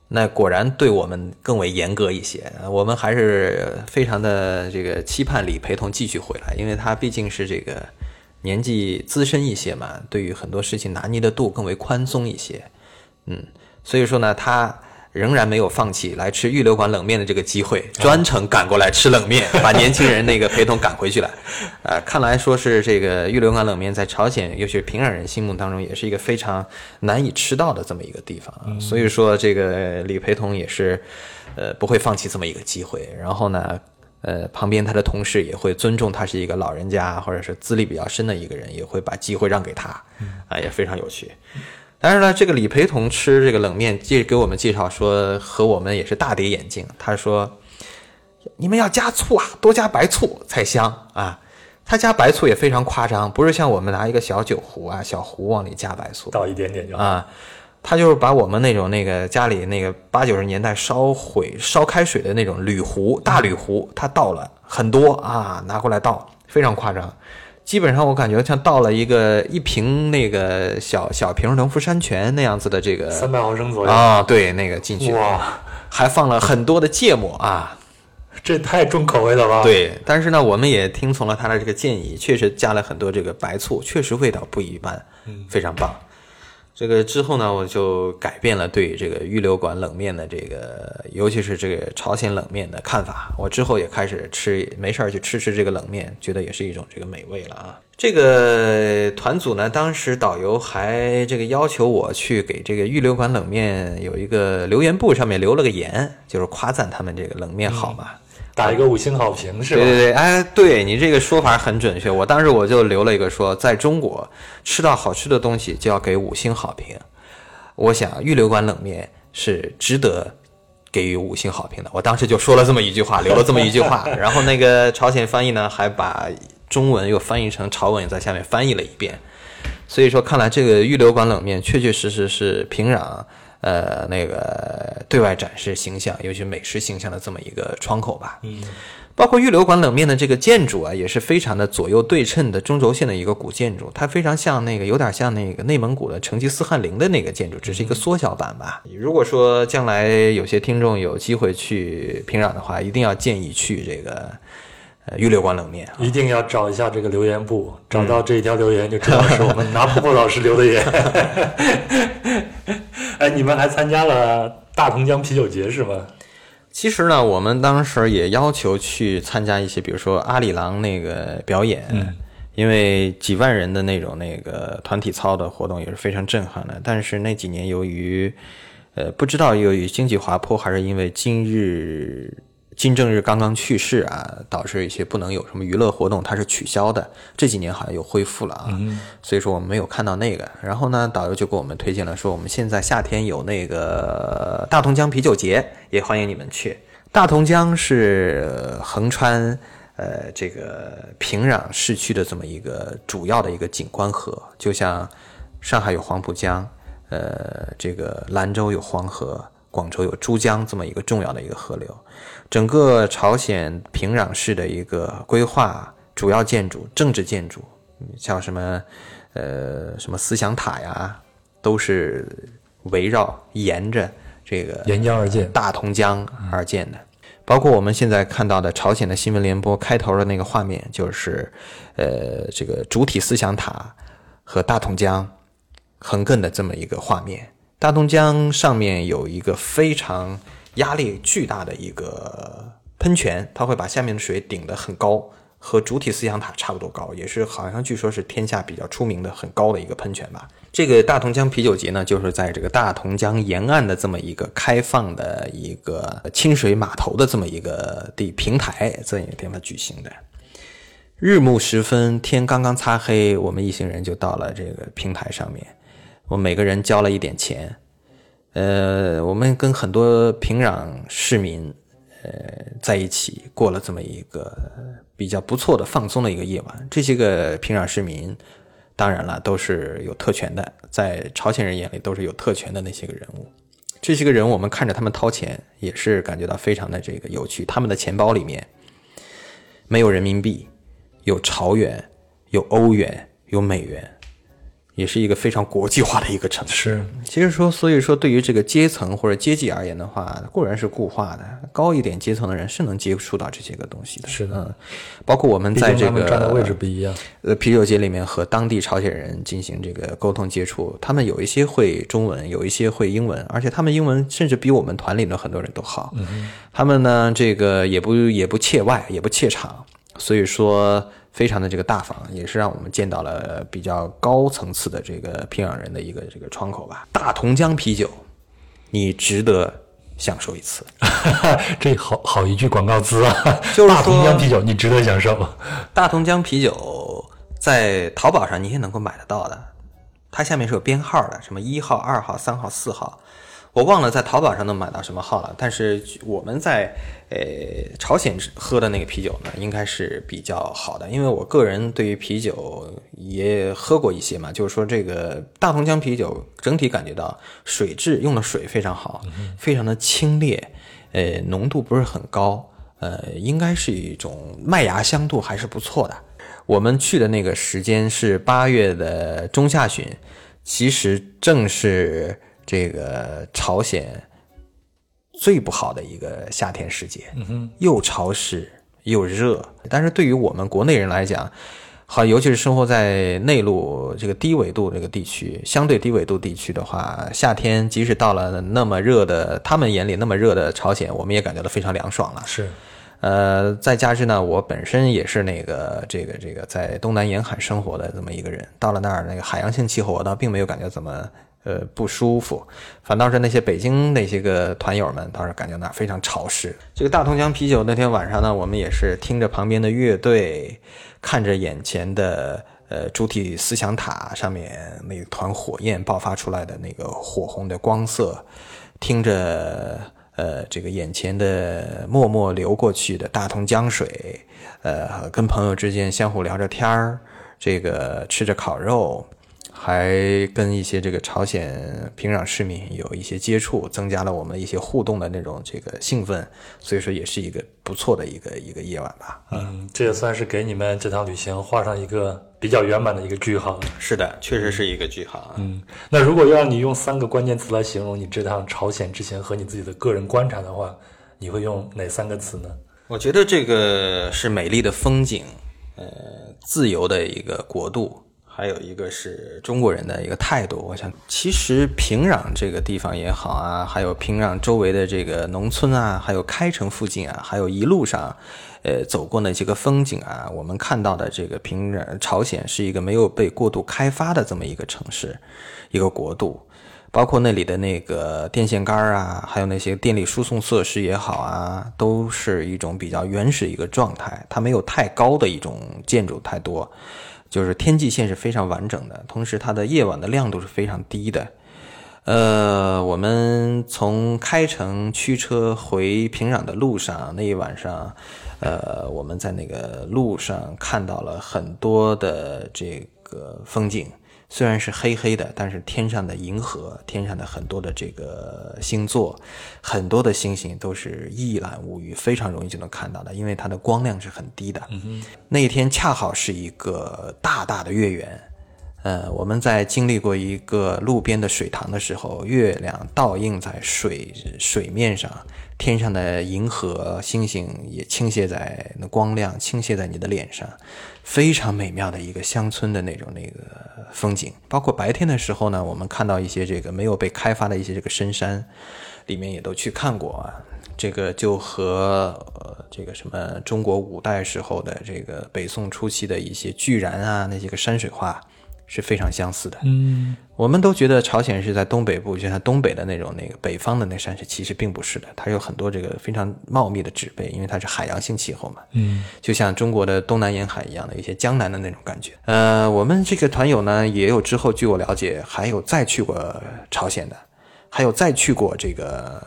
那果然对我们更为严格一些，我们还是非常的这个期盼李陪同继续回来，因为他毕竟是这个年纪资深一些嘛，对于很多事情拿捏的度更为宽松一些，嗯，所以说呢，他。仍然没有放弃来吃预留馆冷面的这个机会，专程赶过来吃冷面，把年轻人那个陪同赶回去了。啊，看来说是这个预留馆冷面在朝鲜，尤其是平壤人心目当中，也是一个非常难以吃到的这么一个地方。所以说，这个李陪同也是，呃，不会放弃这么一个机会。然后呢，呃，旁边他的同事也会尊重他是一个老人家，或者是资历比较深的一个人，也会把机会让给他。啊，也非常有趣。但是呢，这个李培同吃这个冷面，介给我们介绍说和我们也是大跌眼镜。他说：“你们要加醋啊，多加白醋才香啊。”他加白醋也非常夸张，不是像我们拿一个小酒壶啊、小壶往里加白醋，倒一点点就啊。他就是把我们那种那个家里那个八九十年代烧毁烧开水的那种铝壶、大铝壶，他倒了很多啊，拿过来倒，非常夸张。基本上我感觉像倒了一个一瓶那个小小瓶农夫山泉那样子的这个三百毫升左右。啊，对，那个进去。哇，还放了很多的芥末啊，这太重口味了吧？对，但是呢，我们也听从了他的这个建议，确实加了很多这个白醋，确实味道不一般，嗯，非常棒。这个之后呢，我就改变了对这个预留馆冷面的这个，尤其是这个朝鲜冷面的看法。我之后也开始吃，没事儿去吃吃这个冷面，觉得也是一种这个美味了啊。这个团组呢，当时导游还这个要求我去给这个预留馆冷面有一个留言簿，上面留了个言，就是夸赞他们这个冷面好嘛。打一个五星好评是吧？对对对，哎，对你这个说法很准确。我当时我就留了一个说，在中国吃到好吃的东西就要给五星好评。我想预留馆冷面是值得给予五星好评的。我当时就说了这么一句话，留了这么一句话。然后那个朝鲜翻译呢，还把中文又翻译成朝文，在下面翻译了一遍。所以说，看来这个预留馆冷面确确实实是平壤。呃，那个对外展示形象，尤其美食形象的这么一个窗口吧。嗯，包括预留馆冷面的这个建筑啊，也是非常的左右对称的中轴线的一个古建筑，它非常像那个有点像那个内蒙古的成吉思汗陵的那个建筑，只是一个缩小版吧。如果说将来有些听众有机会去平壤的话，一定要建议去这个呃预留馆冷面，一定要找一下这个留言簿，找到这一条留言就知道是我们拿破破老师留的言。哎，你们还参加了大同江啤酒节是吗？其实呢，我们当时也要求去参加一些，比如说阿里郎那个表演，因为几万人的那种那个团体操的活动也是非常震撼的。但是那几年由于，呃，不知道由于经济滑坡，还是因为今日。金正日刚刚去世啊，导致一些不能有什么娱乐活动，它是取消的。这几年好像又恢复了啊，所以说我们没有看到那个。然后呢，导游就给我们推荐了，说我们现在夏天有那个大同江啤酒节，也欢迎你们去。大同江是横穿呃这个平壤市区的这么一个主要的一个景观河，就像上海有黄浦江，呃，这个兰州有黄河。广州有珠江这么一个重要的一个河流，整个朝鲜平壤市的一个规划主要建筑、政治建筑，像什么呃什么思想塔呀，都是围绕沿着这个沿江而建大同江而建的。包括我们现在看到的朝鲜的新闻联播开头的那个画面，就是呃这个主体思想塔和大同江横亘的这么一个画面。大同江上面有一个非常压力巨大的一个喷泉，它会把下面的水顶得很高，和主体思想塔差不多高，也是好像据说是天下比较出名的很高的一个喷泉吧。这个大同江啤酒节呢，就是在这个大同江沿岸的这么一个开放的一个清水码头的这么一个地平台这样一个地方举行的。日暮时分，天刚刚擦黑，我们一行人就到了这个平台上面。我每个人交了一点钱，呃，我们跟很多平壤市民，呃，在一起过了这么一个比较不错的放松的一个夜晚。这些个平壤市民，当然了，都是有特权的，在朝鲜人眼里都是有特权的那些个人物。这些个人，我们看着他们掏钱，也是感觉到非常的这个有趣。他们的钱包里面没有人民币，有朝元，有欧元，有美元。也是一个非常国际化的一个城市。是，其实说，所以说，对于这个阶层或者阶级而言的话，固然是固化的，高一点阶层的人是能接触到这些个东西的。是的，嗯，包括我们在这个站的位置不一样。呃，啤酒节里面和当地朝鲜人进行这个沟通接触，他们有一些会中文，有一些会英文，而且他们英文甚至比我们团里的很多人都好。嗯他们呢，这个也不也不怯外，也不怯场，所以说。非常的这个大方，也是让我们见到了比较高层次的这个平壤人的一个这个窗口吧。大同江啤酒，你值得享受一次。这好好一句广告词啊！就是大同江啤酒，你值得享受。大同江啤酒在淘宝上你也能够买得到的，它下面是有编号的，什么一号、二号、三号、四号。我忘了在淘宝上能买到什么号了，但是我们在呃朝鲜喝的那个啤酒呢，应该是比较好的，因为我个人对于啤酒也喝过一些嘛，就是说这个大同江啤酒整体感觉到水质用的水非常好，非常的清冽，呃浓度不是很高，呃应该是一种麦芽香度还是不错的。我们去的那个时间是八月的中下旬，其实正是。这个朝鲜最不好的一个夏天时节，又潮湿又热。但是对于我们国内人来讲，好，尤其是生活在内陆这个低纬度这个地区，相对低纬度地区的话，夏天即使到了那么热的，他们眼里那么热的朝鲜，我们也感觉到非常凉爽了。是，呃，再加之呢，我本身也是那个这个这个在东南沿海生活的这么一个人，到了那儿那个海洋性气候，我倒并没有感觉怎么。呃，不舒服，反倒是那些北京那些个团友们，倒是感觉那非常潮湿。这个大同江啤酒那天晚上呢，我们也是听着旁边的乐队，看着眼前的呃主体思想塔上面那团火焰爆发出来的那个火红的光色，听着呃这个眼前的默默流过去的大同江水，呃，跟朋友之间相互聊着天儿，这个吃着烤肉。还跟一些这个朝鲜平壤市民有一些接触，增加了我们一些互动的那种这个兴奋，所以说也是一个不错的一个一个夜晚吧。嗯，这也算是给你们这趟旅行画上一个比较圆满的一个句号。是的，确实是一个句号啊。嗯，那如果要让你用三个关键词来形容你这趟朝鲜之前和你自己的个人观察的话，你会用哪三个词呢？我觉得这个是美丽的风景，呃，自由的一个国度。还有一个是中国人的一个态度，我想，其实平壤这个地方也好啊，还有平壤周围的这个农村啊，还有开城附近啊，还有一路上，呃，走过那些个风景啊，我们看到的这个平壤朝鲜是一个没有被过度开发的这么一个城市，一个国度，包括那里的那个电线杆啊，还有那些电力输送设施也好啊，都是一种比较原始一个状态，它没有太高的一种建筑太多。就是天际线是非常完整的，同时它的夜晚的亮度是非常低的。呃，我们从开城驱车回平壤的路上，那一晚上，呃，我们在那个路上看到了很多的这个风景。虽然是黑黑的，但是天上的银河，天上的很多的这个星座，很多的星星都是一览无余，非常容易就能看到的，因为它的光亮是很低的。那一天恰好是一个大大的月圆，呃，我们在经历过一个路边的水塘的时候，月亮倒映在水水面上，天上的银河、星星也倾泻在那光亮倾泻在你的脸上，非常美妙的一个乡村的那种那个风景。包括白天的时候呢，我们看到一些这个没有被开发的一些这个深山，里面也都去看过啊。这个就和呃这个什么中国五代时候的这个北宋初期的一些巨然啊那些个山水画。是非常相似的。嗯，我们都觉得朝鲜是在东北部，就像东北的那种那个北方的那山水，其实并不是的。它有很多这个非常茂密的植被，因为它是海洋性气候嘛。嗯，就像中国的东南沿海一样的一些江南的那种感觉。呃，我们这个团友呢，也有之后据我了解，还有再去过朝鲜的，还有再去过这个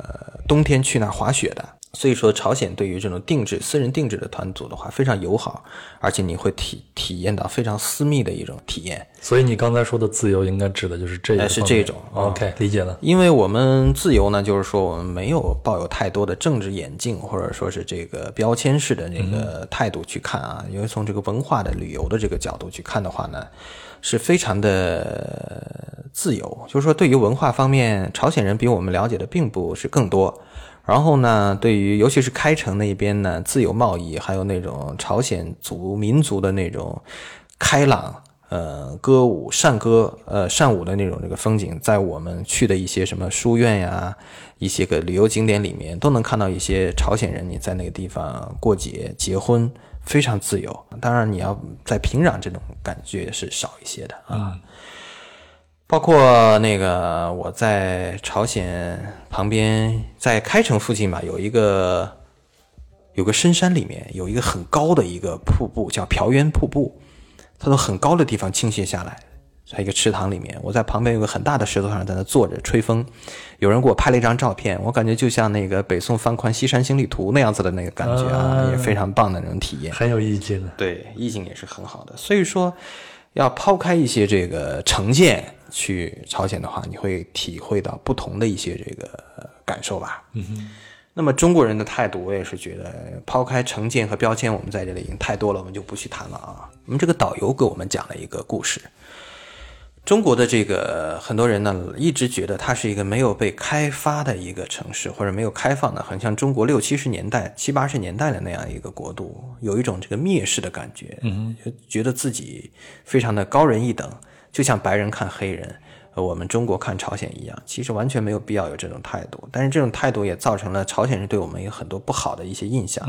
冬天去那儿滑雪的。所以说，朝鲜对于这种定制、私人定制的团组的话，非常友好，而且你会体体验到非常私密的一种体验。所以你刚才说的自由，应该指的就是这个，是这种。OK，理解了。因为我们自由呢，就是说我们没有抱有太多的政治眼镜，或者说是这个标签式的那个态度去看啊。因为从这个文化的旅游的这个角度去看的话呢，是非常的自由。就是说，对于文化方面，朝鲜人比我们了解的并不是更多。然后呢，对于尤其是开城那边呢，自由贸易，还有那种朝鲜族民族的那种开朗，呃，歌舞善歌，呃，善舞的那种这个风景，在我们去的一些什么书院呀，一些个旅游景点里面，都能看到一些朝鲜人你在那个地方过节、结婚，非常自由。当然，你要在平壤这种感觉是少一些的啊。包括那个我在朝鲜旁边，在开城附近吧，有一个有个深山里面有一个很高的一个瀑布，叫朴渊瀑布，它从很高的地方倾泻下来，在一个池塘里面。我在旁边有个很大的石头上，在那坐着吹风。有人给我拍了一张照片，我感觉就像那个北宋范宽《西山行旅图》那样子的那个感觉啊，也非常棒的那种体验，很有意境。对，意境也是很好的。所以说，要抛开一些这个成见。去朝鲜的话，你会体会到不同的一些这个感受吧。嗯哼。那么中国人的态度，我也是觉得，抛开成见和标签，我们在这里已经太多了，我们就不去谈了啊。我们这个导游给我们讲了一个故事。中国的这个很多人呢，一直觉得它是一个没有被开发的一个城市，或者没有开放的，很像中国六七十年代、七八十年代的那样一个国度，有一种这个蔑视的感觉，嗯，觉得自己非常的高人一等。就像白人看黑人，呃，我们中国看朝鲜一样，其实完全没有必要有这种态度。但是这种态度也造成了朝鲜人对我们有很多不好的一些印象，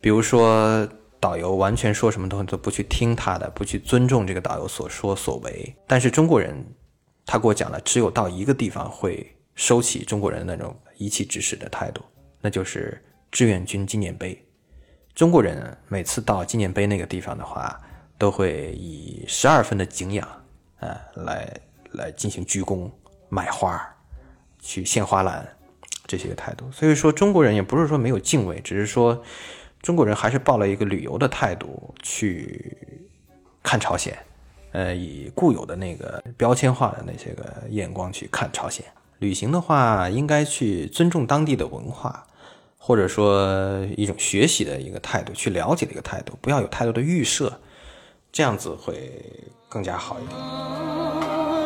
比如说导游完全说什么东西都不去听他的，不去尊重这个导游所说所为。但是中国人，他给我讲了，只有到一个地方会收起中国人那种一气指使的态度，那就是志愿军纪念碑。中国人每次到纪念碑那个地方的话，都会以十二分的敬仰。呃，来来进行鞠躬、买花、去献花篮这些个态度。所以说，中国人也不是说没有敬畏，只是说中国人还是抱了一个旅游的态度去看朝鲜，呃，以固有的那个标签化的那些个眼光去看朝鲜。旅行的话，应该去尊重当地的文化，或者说一种学习的一个态度，去了解的一个态度，不要有太多的预设，这样子会。更加好一点。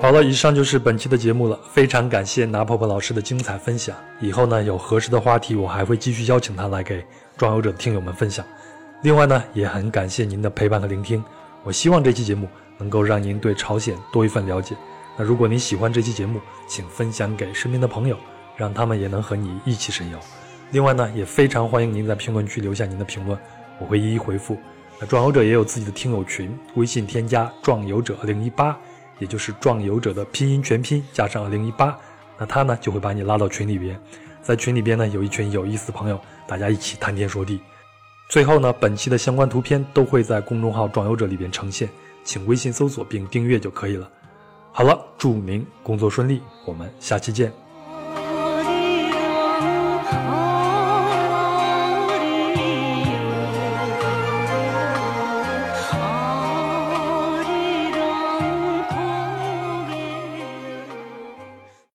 好了，以上就是本期的节目了。非常感谢拿婆婆老师的精彩分享。以后呢，有合适的话题，我还会继续邀请她来给壮游者的听友们分享。另外呢，也很感谢您的陪伴和聆听。我希望这期节目能够让您对朝鲜多一份了解。那如果您喜欢这期节目，请分享给身边的朋友，让他们也能和你一起神游。另外呢，也非常欢迎您在评论区留下您的评论，我会一一回复。那壮游者也有自己的听友群，微信添加“壮游者零一八”，也就是“壮游者”的拼音全拼加上二零一八，那他呢就会把你拉到群里边，在群里边呢有一群有意思的朋友，大家一起谈天说地。最后呢，本期的相关图片都会在公众号“壮游者”里边呈现，请微信搜索并订阅就可以了。好了，祝您工作顺利，我们下期见。